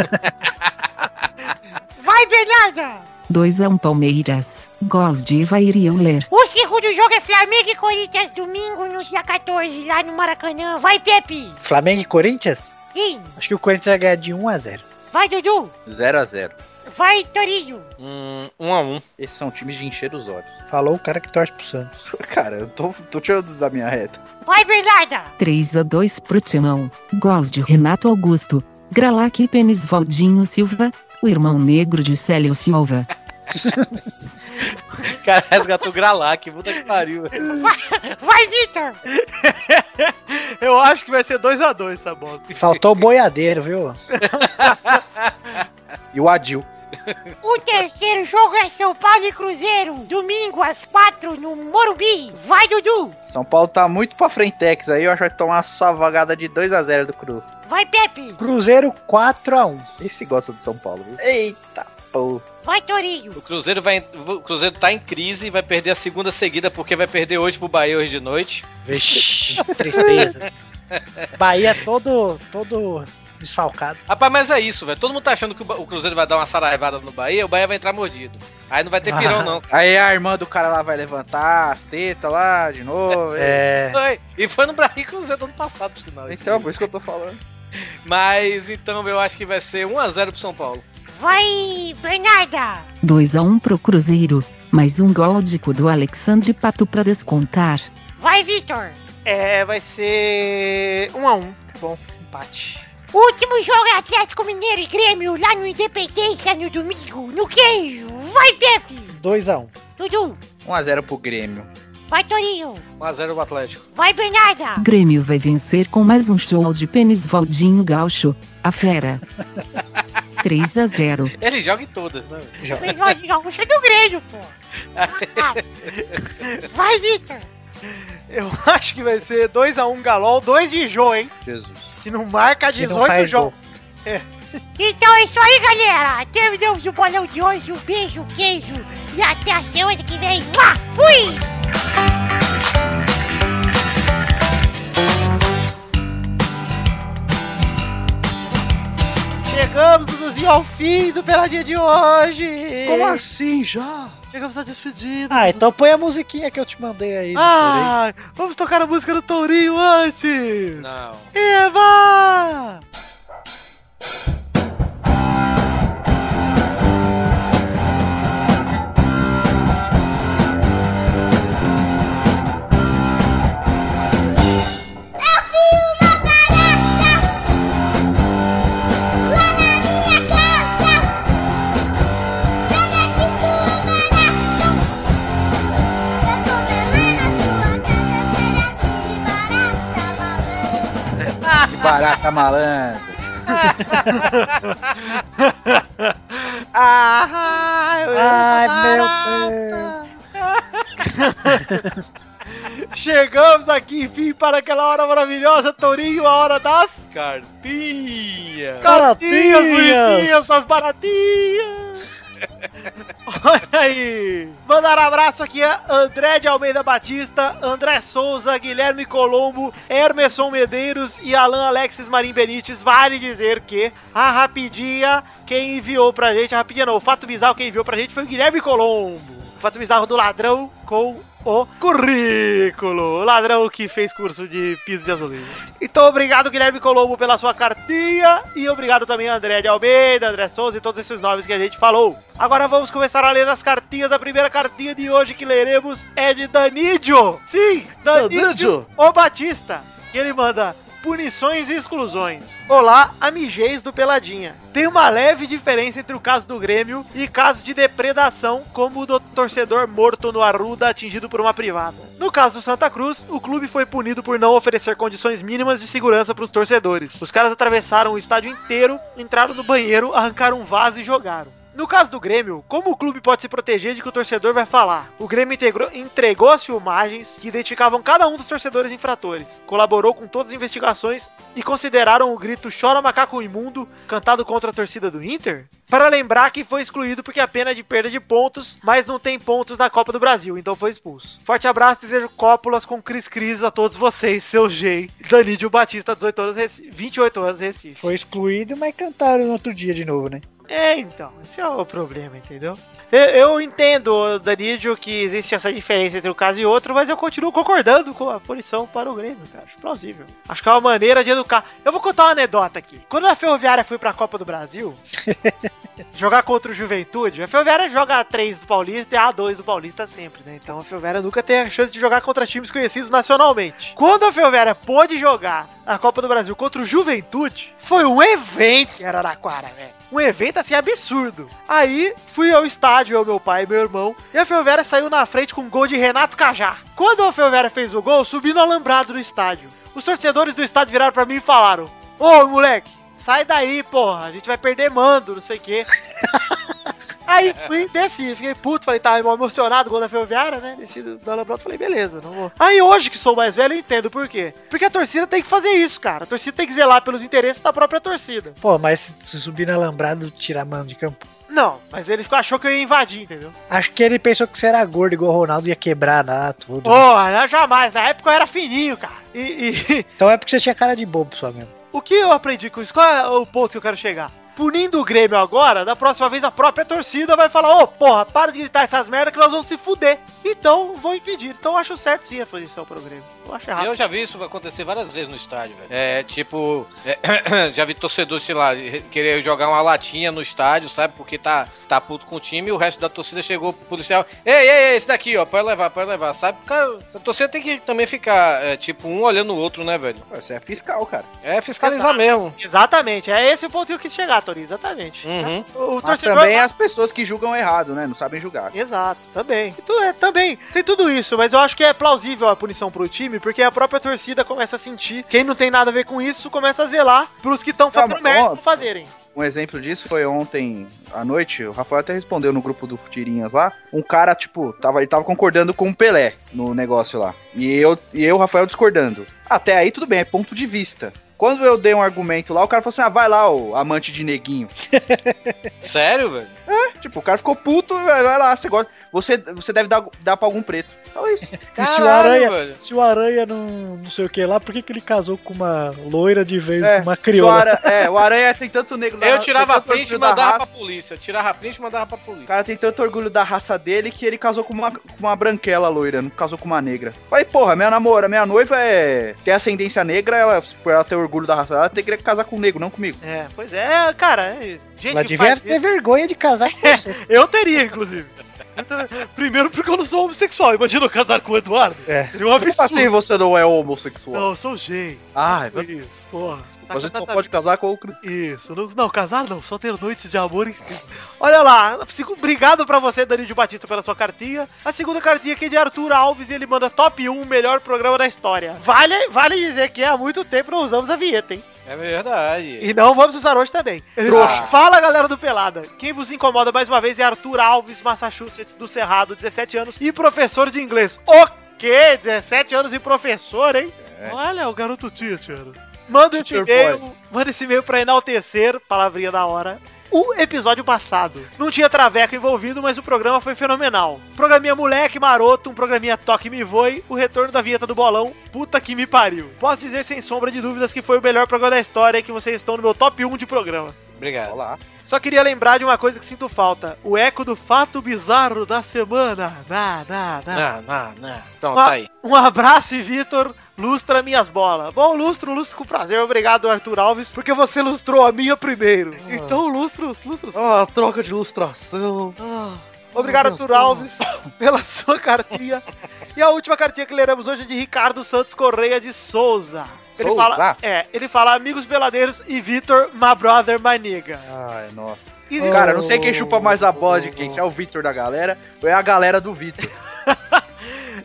Vai, Bernarda! 2 a 1 Palmeiras. Gols de Ivair e Euler. O segundo jogo é Flamengo e Corinthians, domingo, no dia 14, lá no Maracanã. Vai, Pepe! Flamengo e Corinthians? Sim! Acho que o Corinthians vai ganhar de 1x0. Vai, Dudu! 0x0. Vai, Torinho! Hum, 1x1. Esses são times de encher os olhos. Falou o cara que torce pro Santos. Cara, eu tô, tô tirando da minha reta. Vai, Bernarda! 3 a 2 pro Timão. Gols de Renato Augusto, Gralac Pênis Valdinho Silva, o irmão negro de Célio Silva. Cara resgatou o Gralac, puta que pariu. Vai, Vitor! Eu acho que vai ser 2x2 essa bosta. Faltou o boiadeiro, viu? E o Adil. O terceiro jogo é São Paulo e Cruzeiro, domingo às 4 no Morumbi. Vai, Dudu! São Paulo tá muito pra frentex aí, eu acho que vai tomar uma savagada de 2x0 do Cru. Vai, Pepe! Cruzeiro 4x1. Esse gosta do São Paulo, viu? Eita, pô. Vai, Torinho! O Cruzeiro vai. O Cruzeiro tá em crise e vai perder a segunda seguida porque vai perder hoje pro Bahia hoje de noite. Vixe, tristeza. Bahia todo, todo desfalcado. Rapaz, mas é isso, velho. Todo mundo tá achando que o Cruzeiro vai dar uma saraivada no Bahia, o Bahia vai entrar mordido. Aí não vai ter pirão, Ah. não. Aí a irmã do cara lá vai levantar as tetas lá de novo. É. Foi. E foi no Bahia Cruzeiro do ano passado, por sinal. Então, por isso que eu tô falando. Mas então eu acho que vai ser 1x0 pro São Paulo. Vai, Bernarda! 2 a 1 pro Cruzeiro, mais um gol de cu do Alexandre Pato pra descontar. Vai, Vitor! É, vai ser 1x1. Bom, empate. O último jogo é Atlético Mineiro e Grêmio lá no Independência no domingo, no queijo. Vai, Pepe! 2x1. Dudu! 1x0 pro Grêmio. Vai, Torinho! 1x0 o Atlético. Vai, Bernarda! Grêmio vai vencer com mais um show de pênis Valdinho Gaúcho, a fera. 3 a 0. Ele joga em todas, né? Mas vai jogar o do Grêmio, pô! Vai, Vitor! Eu acho que vai ser 2x1 Galol, 2 de Jô, hein? Jesus. Que não marca Que não 18 faz jogos. gol. Então é isso aí, galera! Terminamos o bolão de hoje. Um beijo, queijo e até a semana que vem. Mua! Fui! Chegamos, Duduzinho, ao fim do Peladinha de hoje! Como assim já? Chegamos à despedida. Ah, então põe a musiquinha que eu te mandei aí. Ah, vamos tocar a música do Tourinho antes! Não. Eva! Que barata malandro. Ah, eu Ai, meu Deus. Chegamos aqui, enfim, para aquela hora maravilhosa, Tourinho, a hora das Cartinha. cartinhas Baratinhas. bonitinhas, das baratinhas. Olha aí! Mandar um abraço aqui a André de Almeida Batista, André Souza, Guilherme Colombo, Hermeson Medeiros e Alan Alexis Marim Benites. Vale dizer que a rapidinha quem enviou pra gente, a rapidinha não, o fato bizarro quem enviou pra gente foi o Guilherme Colombo. O fato bizarro do ladrão com o currículo. O ladrão que fez curso de piso de azulejo. Então, obrigado, Guilherme Colombo, pela sua cartinha. E obrigado também, André de Almeida, André Souza e todos esses nomes que a gente falou. Agora vamos começar a ler as cartinhas. A primeira cartinha de hoje que leremos é de Danídio. Sim, Danídio. o Batista. E ele manda. Punições e exclusões. Olá, amigês do Peladinha. Tem uma leve diferença entre o caso do Grêmio e caso de depredação, como o do torcedor morto no Arruda atingido por uma privada. No caso do Santa Cruz, o clube foi punido por não oferecer condições mínimas de segurança para os torcedores. Os caras atravessaram o estádio inteiro, entraram no banheiro, arrancaram um vaso e jogaram. No caso do Grêmio, como o clube pode se proteger de que o torcedor vai falar? O Grêmio integrou- entregou as filmagens que identificavam cada um dos torcedores infratores, colaborou com todas as investigações e consideraram o grito Chora Macaco Imundo cantado contra a torcida do Inter? Para lembrar que foi excluído porque a pena é de perda de pontos, mas não tem pontos na Copa do Brasil, então foi expulso. Forte abraço, desejo cópulas com Cris Cris a todos vocês, seu G. Danídio Batista, 18 anos, Recife, 28 anos, Recife. Foi excluído, mas cantaram no outro dia de novo, né? É, então, esse é o problema, entendeu? Eu, eu entendo, Danídio, que existe essa diferença entre um caso e outro, mas eu continuo concordando com a punição para o Grêmio, cara. Acho plausível. Acho que é uma maneira de educar. Eu vou contar uma anedota aqui. Quando a Ferroviária foi pra Copa do Brasil, jogar contra o Juventude, a Ferroviária joga A3 do Paulista e A2 do Paulista sempre, né? Então a Ferroviária nunca tem a chance de jogar contra times conhecidos nacionalmente. Quando a Ferroviária pôde jogar a Copa do Brasil contra o Juventude, foi um evento em Araraquara, velho. Um evento assim absurdo. Aí fui ao estádio, eu, meu pai e meu irmão, e a Ferroviária saiu na frente com um gol de Renato Cajá. Quando a Ferroviária fez o gol, subi no alambrado do estádio. Os torcedores do estádio viraram pra mim e falaram: Ô moleque, sai daí, porra, a gente vai perder mando, não sei o quê. Aí fui, desci, fiquei puto, falei, tava emocionado, gol da Ferroviária, né? Desci do, do Alambrado, falei, beleza, não vou. Aí hoje que sou mais velho, eu entendo por quê. Porque a torcida tem que fazer isso, cara. A torcida tem que zelar pelos interesses da própria torcida. Pô, mas se subir no alambrado, tirar mano de campo. Não, mas ele achou que eu ia invadir, entendeu? Acho que ele pensou que você era gordo igual o Ronaldo ia quebrar lá, tudo. Porra, não, jamais. Na época eu era fininho, cara. E, e Então é porque você tinha cara de bobo só mesmo. o que eu aprendi com isso? Qual é o ponto que eu quero chegar? Punindo o Grêmio agora, da próxima vez a própria torcida vai falar: Ô, porra, para de gritar essas merdas que nós vamos se fuder. Então, vou impedir. Então, eu acho certo sim a posição pro Grêmio. Eu acho errado. Eu já vi isso acontecer várias vezes no estádio, velho. É, tipo, é, já vi torcedor, sei lá, querer jogar uma latinha no estádio, sabe? Porque tá, tá puto com o time e o resto da torcida chegou pro policial. Ei, ei, ei, esse daqui, ó, pode levar, pode levar, sabe? Cara, a torcida tem que também ficar, é, tipo, um olhando o outro, né, velho? Isso é fiscal, cara. É fiscalizar mesmo. Exatamente, é esse o ponto que eu quis chegar, Tori, exatamente. Uhum. O Mas torcedor. também as pessoas que julgam errado, né? Não sabem julgar. Exato, também. E tu- é, também. Tem tudo isso, mas eu acho que é plausível a punição pro time, porque a própria torcida começa a sentir. Quem não tem nada a ver com isso começa a zelar pros que estão fazendo merda não fazerem. Um exemplo disso foi ontem à noite, o Rafael até respondeu no grupo do Tirinhas lá. Um cara, tipo, tava, ele tava concordando com o Pelé no negócio lá. E eu, e eu, Rafael, discordando. Até aí tudo bem, é ponto de vista. Quando eu dei um argumento lá, o cara falou assim: ah, vai lá, o amante de neguinho. Sério, velho? Tipo, o cara ficou puto, vai lá, você gosta. Você, você deve dar, dar pra algum preto. Só isso. E se o Caralho, Aranha, velho. se o Aranha não, não sei o que lá, por que, que ele casou com uma loira de vez É, com uma O crioula? Ara- é, o Aranha tem tanto negro da Eu tirava a print e mandava raça- pra polícia. Tirava a print e mandava pra O polícia. cara tem tanto orgulho da raça dele que ele casou com uma, com uma branquela loira, não casou com uma negra. Falei, porra, minha namora, minha noiva é. tem ascendência negra, ela, por ela ter orgulho da raça dela, ela tem que casar com um negro, não comigo. É, pois é, cara. é, Gente, Ela devia ter isso- vergonha de casar com você. Eu teria, inclusive. Então, Primeiro porque eu não sou homossexual. Imagina eu casar com o Eduardo. É. Seria um absurdo. Como assim você não é homossexual? Não, eu sou gay. Ah, Isso, porra. a gente só pode casar com o cristão. Isso, não, não, casar não, só ter noites de amor infinitas. Olha lá, obrigado pra você, Danilo Batista, pela sua cartinha. A segunda cartinha aqui é de Arthur Alves e ele manda top 1 melhor programa da história. Vale, vale dizer que há muito tempo não usamos a vinheta, hein? É verdade. E não vamos usar hoje também. Trouxa. Fala, galera do Pelada. Quem vos incomoda mais uma vez é Arthur Alves, Massachusetts, do Cerrado, 17 anos e professor de inglês. O quê? 17 anos e professor, hein? Olha, o garoto teacher. Manda esse e-mail, manda esse e-mail pra enaltecer, palavrinha da hora, o episódio passado. Não tinha traveco envolvido, mas o programa foi fenomenal. Programinha moleque maroto, um programinha toque me voe, o retorno da vinheta do bolão, puta que me pariu. Posso dizer sem sombra de dúvidas que foi o melhor programa da história e que vocês estão no meu top 1 de programa. Obrigado. Olá. Só queria lembrar de uma coisa que sinto falta: o eco do fato bizarro da semana. Na, na, na. Não, não, não. Pronto, Um, tá aí. um abraço e Vitor, lustra minhas bolas. Bom, lustro, lustro com prazer. Obrigado, Arthur Alves, porque você lustrou a minha primeiro. Então, lustro, lustro. Ah, troca de ilustração. Obrigado, Meu Deus, Arthur Alves, pela sua cartinha. E a última cartinha que leremos hoje é de Ricardo Santos Correia de Souza. Ele Souza? fala, é, ele fala amigos beladeiros e Vitor, my brother, my nigga. Ai, nossa. Existe- Cara, não sei quem chupa mais a bola de quem, se é o Vitor da galera ou é a galera do Vitor.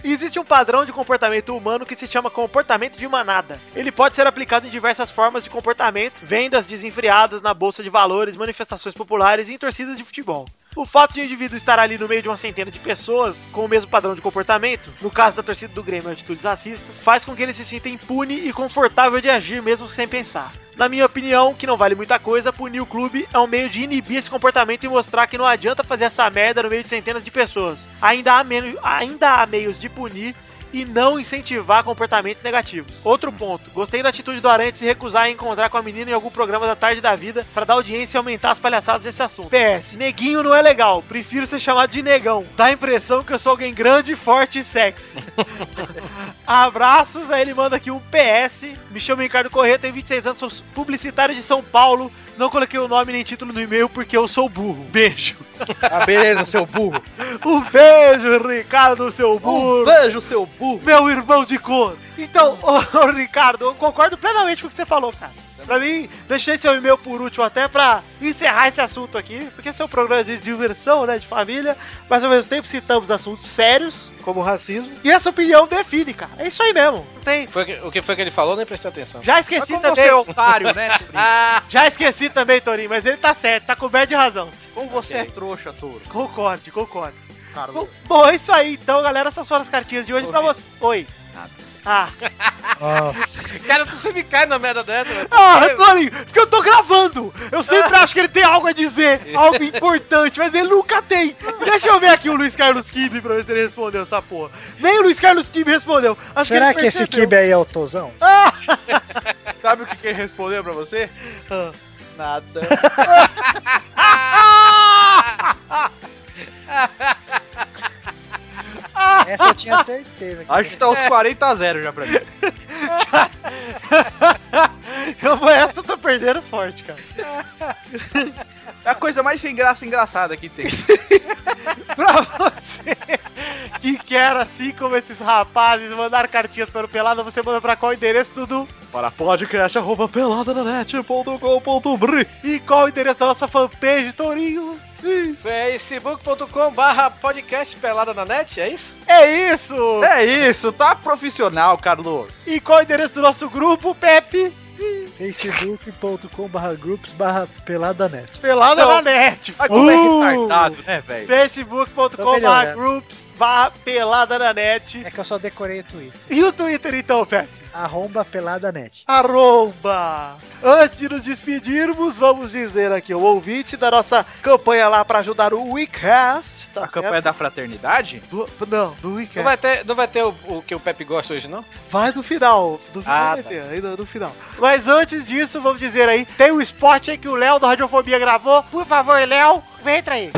Existe um padrão de comportamento humano que se chama comportamento de manada. Ele pode ser aplicado em diversas formas de comportamento, vendas desenfreadas na bolsa de valores, manifestações populares e em torcidas de futebol. O fato de um indivíduo estar ali no meio de uma centena de pessoas com o mesmo padrão de comportamento, no caso da torcida do Grêmio Atitudes Racistas, faz com que ele se sinta impune e confortável de agir mesmo sem pensar. Na minha opinião, que não vale muita coisa, punir o clube é um meio de inibir esse comportamento e mostrar que não adianta fazer essa merda no meio de centenas de pessoas. Ainda há, men- ainda há meios de punir e não incentivar comportamentos negativos. Outro ponto, gostei da atitude do Aranha de se recusar a encontrar com a menina em algum programa da tarde da vida pra dar audiência e aumentar as palhaçadas desse assunto. PS, neguinho não é legal, prefiro ser chamado de negão. Dá a impressão que eu sou alguém grande, forte e sexy. Abraços, aí ele manda aqui um PS. Me chamo Ricardo Corrêa, tenho 26 anos, sou publicitário de São Paulo. Não coloquei o nome nem título no e-mail porque eu sou burro. Beijo. Ah, beleza, seu burro. Um beijo, Ricardo, seu burro. Um beijo, seu burro. Meu irmão de cor. Então, ô, ô, Ricardo, eu concordo plenamente com o que você falou, cara. Pra mim, deixei seu e-mail por último até pra encerrar esse assunto aqui, porque esse é um programa de diversão, né, de família, mas ao mesmo tempo citamos assuntos sérios, como o racismo, e essa opinião define, cara. É isso aí mesmo. Não tem. Foi, o que foi que ele falou? Nem prestei atenção. Já esqueci Mas como também. você é otário, né? Já esqueci também, Torinho, mas ele tá certo, tá coberto de razão. Como você é trouxa, touro. Concorde, concorde. Bom, bom, é isso aí, então, galera. Essas foram as cartinhas de hoje pra você. Oi. Ah, Cara, tu sempre cai na merda dessa. ah, Torinho, porque eu tô gravando. Eu sempre acho que ele tem algo a dizer, algo importante, mas ele nunca tem. Deixa eu ver aqui o Luiz Carlos Kibe pra ver se ele respondeu essa porra. Nem o Luiz Carlos Kibe respondeu. Acho Será ele que esse. Kibe aí é o Tozão? Sabe o que, que ele respondeu pra você? Ah. Nada. tinha certeza. que- Acho que tá uns 40 a 0 já pra mim. Eu, essa eu tô perdendo forte, cara. É a coisa mais sem graça engraçada que tem. Pra quer, assim como esses rapazes, mandar cartinhas para o Pelada, você manda pra qual endereço, Dudu? Para podcast.peladananet.com.br E qual o endereço da nossa fanpage, Tourinho? Facebook.com barra podcast pelada na net, é isso? É isso! É isso, tá profissional, Carlos. E qual o endereço do nosso grupo, Pepe? facebook.com barra groups barra peladanet. Pelada Não. na net. Ai, como é Uh! retardado, né, velho? Tô Facebook.com barra melhorando. groups barra pelada na net. É que eu só decorei o Twitter. E o Twitter então, Pepe? Arromba peladanet. Arromba! Antes de nos despedirmos, vamos dizer aqui o ouvinte da nossa campanha lá pra ajudar o WeCast, tá A certo? campanha da fraternidade? Do- não, do Não WeCast. vai ter, não vai ter o, o que o Pepe gosta hoje, não? Vai no final. No final Ah, vai tá. ter, ainda no final. Mas antes disso, vamos dizer aí, tem o spot aí que o Léo da Radiofobia gravou. Por favor, Léo, entra aí.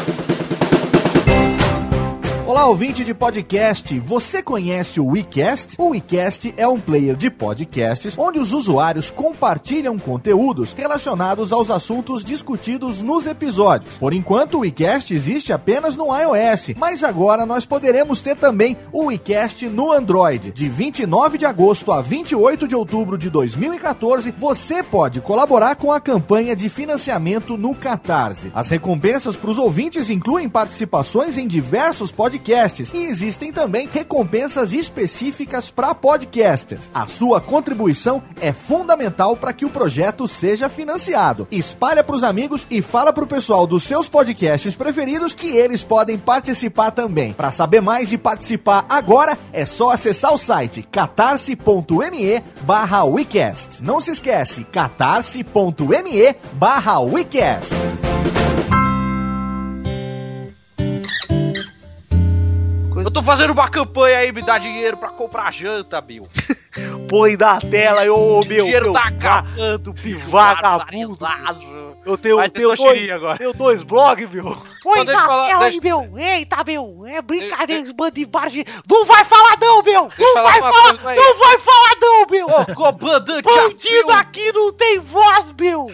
Olá, ouvinte de podcast. Você conhece o WeCast? O WeCast é um player de podcasts onde os usuários compartilham conteúdos relacionados aos assuntos discutidos nos episódios. Por enquanto, o WeCast existe apenas no iOS, mas agora nós poderemos ter também o WeCast no Android. De 29 de agosto a 28 de outubro de 2014, você pode colaborar com a campanha de financiamento no Catarse. As recompensas para os ouvintes incluem participações em diversos podcasts e existem também recompensas específicas para podcasters. A sua contribuição é fundamental para que o projeto seja financiado. Espalha para os amigos e fala para o pessoal dos seus podcasts preferidos que eles podem participar também. Para saber mais e participar agora, é só acessar o site catarse.me barra. Não se esquece, catarse.me barra Eu tô fazendo uma campanha aí, me dá dinheiro pra comprar janta, Bill. Põe na tela, ô meu. dinheiro meu, tá acabando, bicho, vagabundo. Eu tenho, Vai tenho, dois, agora. tenho dois blogs, meu. Põe eu na falar- tela deixa- aí, meu. Eita, meu. É brincadeira, esse bando de barge. Não vai falar não, meu. eu Não vai falar, coisa aí. não vai falar não, meu. Ô, comandante Bandido aqui não tem voz, meu.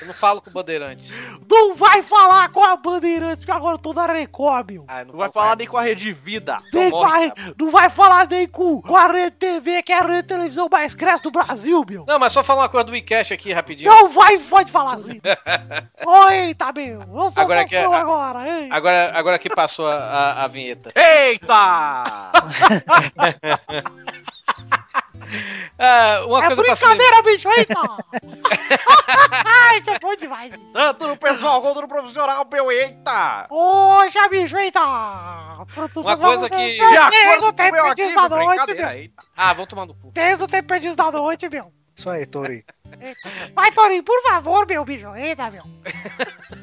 Eu não falo com bandeirantes. Não vai falar com a Bandeirantes, porque agora eu tô na Record, meu. Ah, Não vai falar nem com a Rede Vida. Nem com a, morre, não vai falar nem com, com a Rede TV, que é a rede de televisão mais cresce do Brasil, meu. Não, mas só falar uma coisa do WeCast aqui rapidinho. Não vai, pode falar assim. Oi, tá, meu. Eu sou Agora agora que é- agora, hein? Agora, agora que passou a, a, a vinheta. Eita! Ah, uma É coisa brincadeira, bicho, eita! Ai, isso é bom demais. Tanto no pessoal quanto no profissional, meu, eita! Poxa, bicho, eita! Uma coisa que- De Desde acordo o com o tempo meu perdido aqui, da noite, meu. eita. Ah, vamos tomar no cu. Desde o tempo perdido da noite, meu. Isso aí, Tori. Vai, Torinho, por favor, meu bicho. Eita, meu.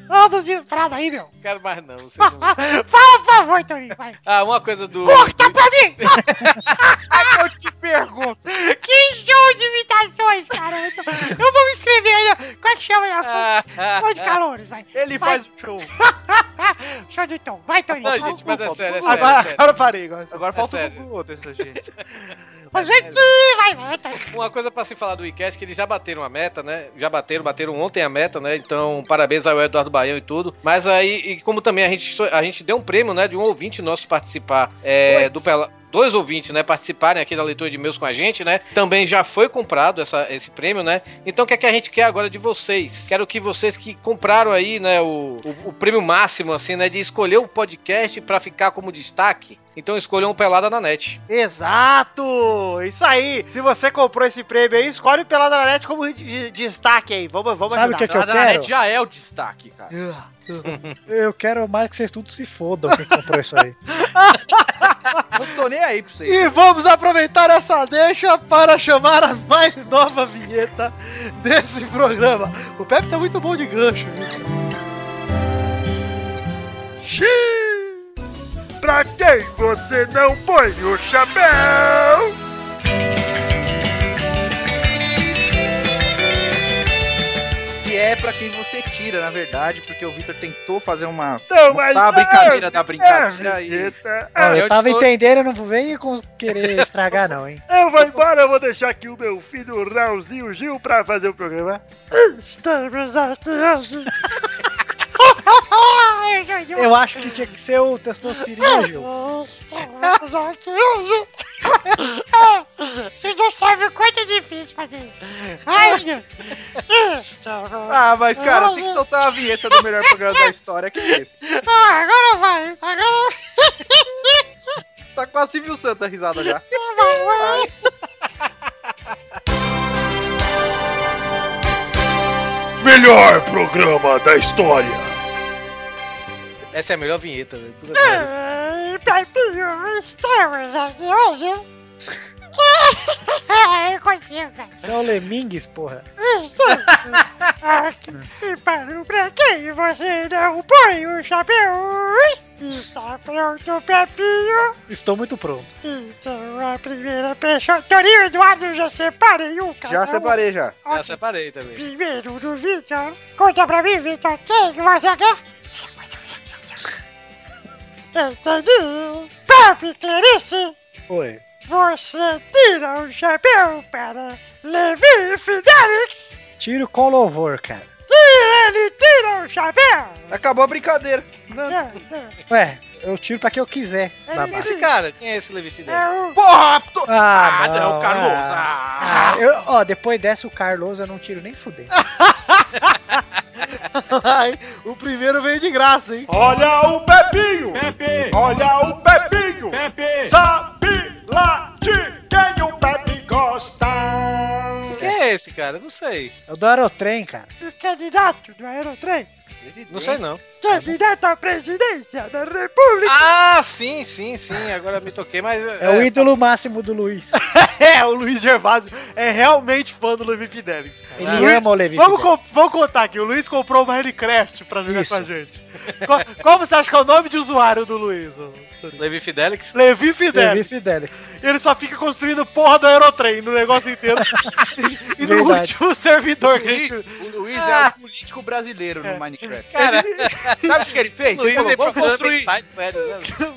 Todos de estrada aí, meu. Quero mais não. vocês não- Fala, por favor, Torinho, vai. Ah, uma coisa do. Corta pra mim! Aí eu te pergunto. Que show de imitações, cara. Eu, tô- eu vou me inscrever aí. Qual é que chama aí? Show de calores, vai. Ele Vai. faz o show. show de tom. Vai, Torinho. Não, gente, mas é sério, é sério. Agora, é sério. agora eu parei. Agora. Agora falta É o sério. Gugu, dessa gente. Ô, gente, vai. Uma coisa pra se falar do WeCast, que eles já bateram a meta, né? Já bateram, bateram ontem a meta, né? Então, parabéns ao Eduardo Baião e tudo. Mas aí, e como também a gente, a gente deu um prêmio, né? De um ouvinte nosso participar é, do Pela. Dois ouvintes, né, participarem aqui da leitura de e-mails com a gente, né? Também já foi comprado essa, esse prêmio, né? Então, o que é que a gente quer agora de vocês? Quero que vocês que compraram aí, né, o, o, o prêmio máximo, assim, né, de escolher o podcast pra ficar como destaque. Então, escolham um Pelada na Net. Exato! Isso aí! Se você comprou esse prêmio aí, escolhe o Pelada na Net como de, de- destaque aí. Vamos, vamos Sabe o que, ajudar. que eu Nada na quero? net já é o destaque, cara. Eu quero mais que vocês tudo se fodam quem comprou isso aí. Não tô nem aí pra vocês. E vamos aproveitar essa deixa para chamar a mais nova vinheta desse programa. O Pepe tá muito bom de gancho, viu? Pra quem você não põe o chapéu? Que é pra quem você tira, na verdade, porque o Victor tentou fazer uma. Não, mas Tá a brincadeira da é, brincadeira e- vinheta. Ó, eu eu tava estou- entendendo, não vem com querer estragar, não, hein? Eu vou embora, eu vou deixar aqui o meu filho Raulzinho Gil pra fazer o programa. Estamos. Eu acho que tinha que ser o testosterona, Gil. Ah, Vocês não sabem o quanto é difícil fazer isso. Ah, mas cara, tem que soltar a vinheta do melhor programa da história, que é esse. Ah, agora vai. Agora Tá quase Silvio Santos a risada já. vai. Melhor programa da história. Essa é a melhor vinheta, velho. Merda. Ai, Pepinho, estamos aqui hoje. Eu consigo, cara. São lemingues, porra. Estamos aqui para pra quem você não põe o chapéu. Está pronto, Pepinho? Estou muito pronto. Então, a primeira pessoa... Torinho Eduardo, já separei um, cara. Já separei já. Já separei também. Primeiro do Vitor. Conta pra mim, Vitor, quem que você quer? Entendi. Pepe Clarice, Oi. você tira o chapéu para Levi Fidelix. Tiro com louvor, cara. E ele tira o chapéu. Acabou a brincadeira. Não. Não, não. Ué, eu tiro pra quem eu quiser. Ele babaca. Esse cara, quem é esse Levi Fidel? É o... Porra! tô- Ah, Ah, não, Carlos. Ah, Ah. eu, ó, depois dessa o Carlos eu não tiro nem fuder. Ai, o primeiro veio de graça, hein? Olha o Pepinho! Pepe! Olha o Pepinho! Pepe! Sabe lá de quem o Pepe gosta? Quem é esse cara? Não sei. É o do Aerotrem, cara. o candidato do Aerotrem. Não sei não. Candidato à presidência da República. Ah, sim, sim, sim. Agora me toquei, mas. É o ídolo máximo do Luiz. É, o Luiz Gervásio é realmente fã do Levi Fidelis. Ele Luiz, ama o Levi Vamos, Fidelis. co- vamos contar aqui, o Luiz comprou uma Minecraft pra jogar Isso. com a gente. Co- como você acha que é o nome de usuário do Luiz? Levi Fidelix? Levi Fidelis. Levi Fidelix. Ele só fica construindo porra do Aerotrem no negócio inteiro. e no Verdade. último servidor O que a Luiz, gente... o Luiz é o político brasileiro no Minecraft. Cara, Sabe o que ele fez? Ele Luiz falou, é vamos construir, né?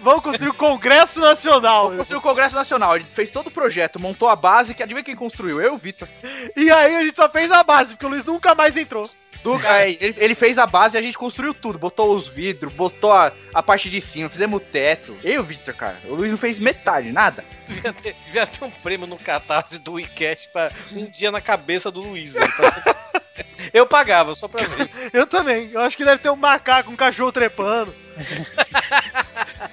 Vamos construir o Congresso Nacional. vamos construir o Congresso Nacional. Ele fez todo o projeto, montou a base, que adivinha quem construiu? Eu e o Vitor. E aí a gente só fez a base, porque o Luiz nunca mais entrou. Do- aí, ele, ele fez a base e a gente construiu tudo. Botou os vidros, botou a, a parte de cima, fizemos o teto. Eu e o Victor, cara. O Luiz não fez metade, nada. Devia ter, devia ter um prêmio no catarse do WeCast pra um dia na cabeça do Luiz, velho. Eu pagava, só pra ver. Eu também. Eu acho que deve ter um macaco, um cachorro trepando.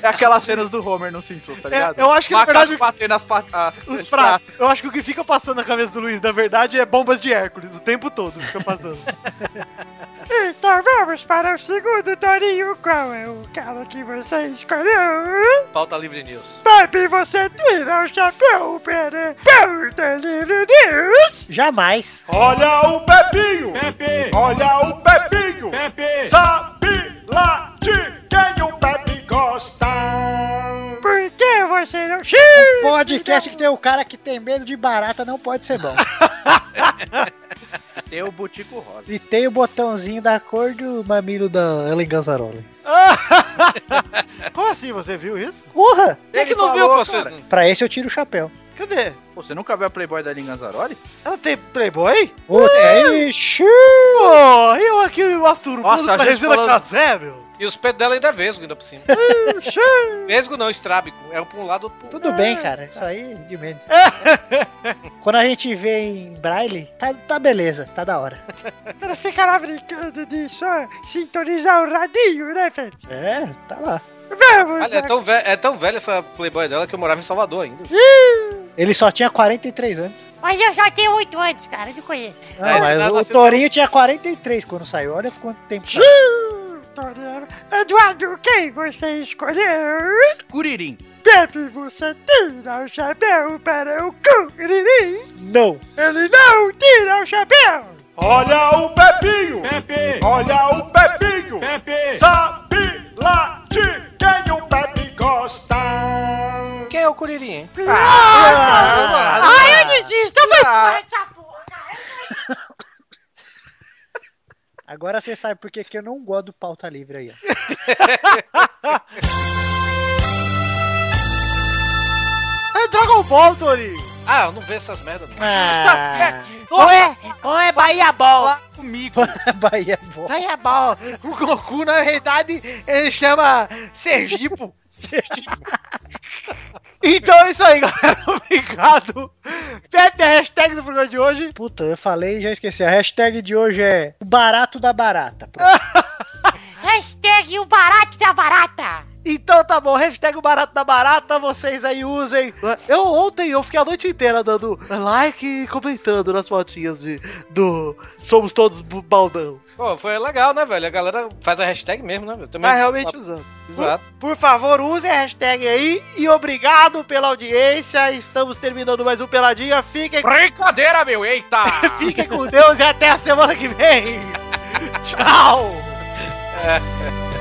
É aquelas cenas do Homer no Simpsons, tá É, ligado? eu acho que, na verdade, batendo as, pa- as, Os pratos. Eu acho que o que fica passando na cabeça do Luiz, na verdade, é bombas de Hércules. O tempo todo fica passando. Então vamos para o segundo Torinho. Qual é o cara que você escolheu? Pauta Livre News. Pepe, você tira o chapéu, Pere. Pauta Livre News. Jamais. Olha o Pepinho! Pepe! Olha o Pepinho! Pepe! Sabe lá de quem o Pepe gosta! Por que você não Podcast que tem o cara que tem medo de barata não pode ser bom. Tem o Butico Rosa. E tem o botãozinho da cor do mamilo da Ellen Ganzaroli. Como assim? Você viu isso? Porra! Ele que não falou, viu, você? cara. Pra esse eu tiro o chapéu. Cadê? Pô, você nunca viu a Playboy da Linganzaroli? Ela tem Playboy? Puta, ixi! Pô, eu aqui me masturo Nossa, a pra gente Regina falou- Casé, meu. E os peitos dela ainda é vesgo, ainda por cima. vesgo não, estrábico. É um pra um lado, outro pro Tudo bem, cara. Isso aí de menos. Quando a gente vê em braille, tá, tá beleza, tá da hora. Ela fica lá brincando de só sintonizar o radinho, né, Pepe? É, tá lá. Vamos, Olha, é tão, ve é tão velha essa Playboy dela que eu morava em Salvador ainda. Ele só tinha 43 anos. Mas eu só tenho 8 anos, cara, eu não conheço. Não, É, mas nada o Torinho tinha 43 quando saiu. Olha quanto tempo tá. Torneiro. Eduardo, quem você escolheu? Curirim. Pepe, você tira o chapéu para o Curirim. Não. Ele não tira o chapéu. Olha o Pepinho! Agora você sabe por que que eu não gosto do pauta livre aí, ó. É Dragon Ball, Torinho. Ah, eu não vejo essas merdas. não. Ah, Ou é, ou é Bahia Ball. Comigo. Bahia bom. Bahia Ball. O Goku, na verdade, ele chama Sergipo. Então é isso aí, galera. Obrigado. Pepe, a hashtag do programa de hoje. Puta, eu falei e já esqueci. A hashtag de hoje é o barato da barata. Hashtag o barato da barata. Então tá bom, hashtag o barato da barata, vocês aí usem. Eu ontem eu fiquei a noite inteira dando like e comentando nas fotinhas de, do Somos Todos Baldão. Pô, foi legal, né, velho? A galera faz a hashtag mesmo, né, velho? Também. Tá realmente usando. Exato. Por favor, usem a hashtag aí e obrigado pela audiência. Estamos terminando mais um Peladinha. Fiquem, Brincadeira, meu, eita! fiquem com Deus e até a semana que vem. Tchau! É.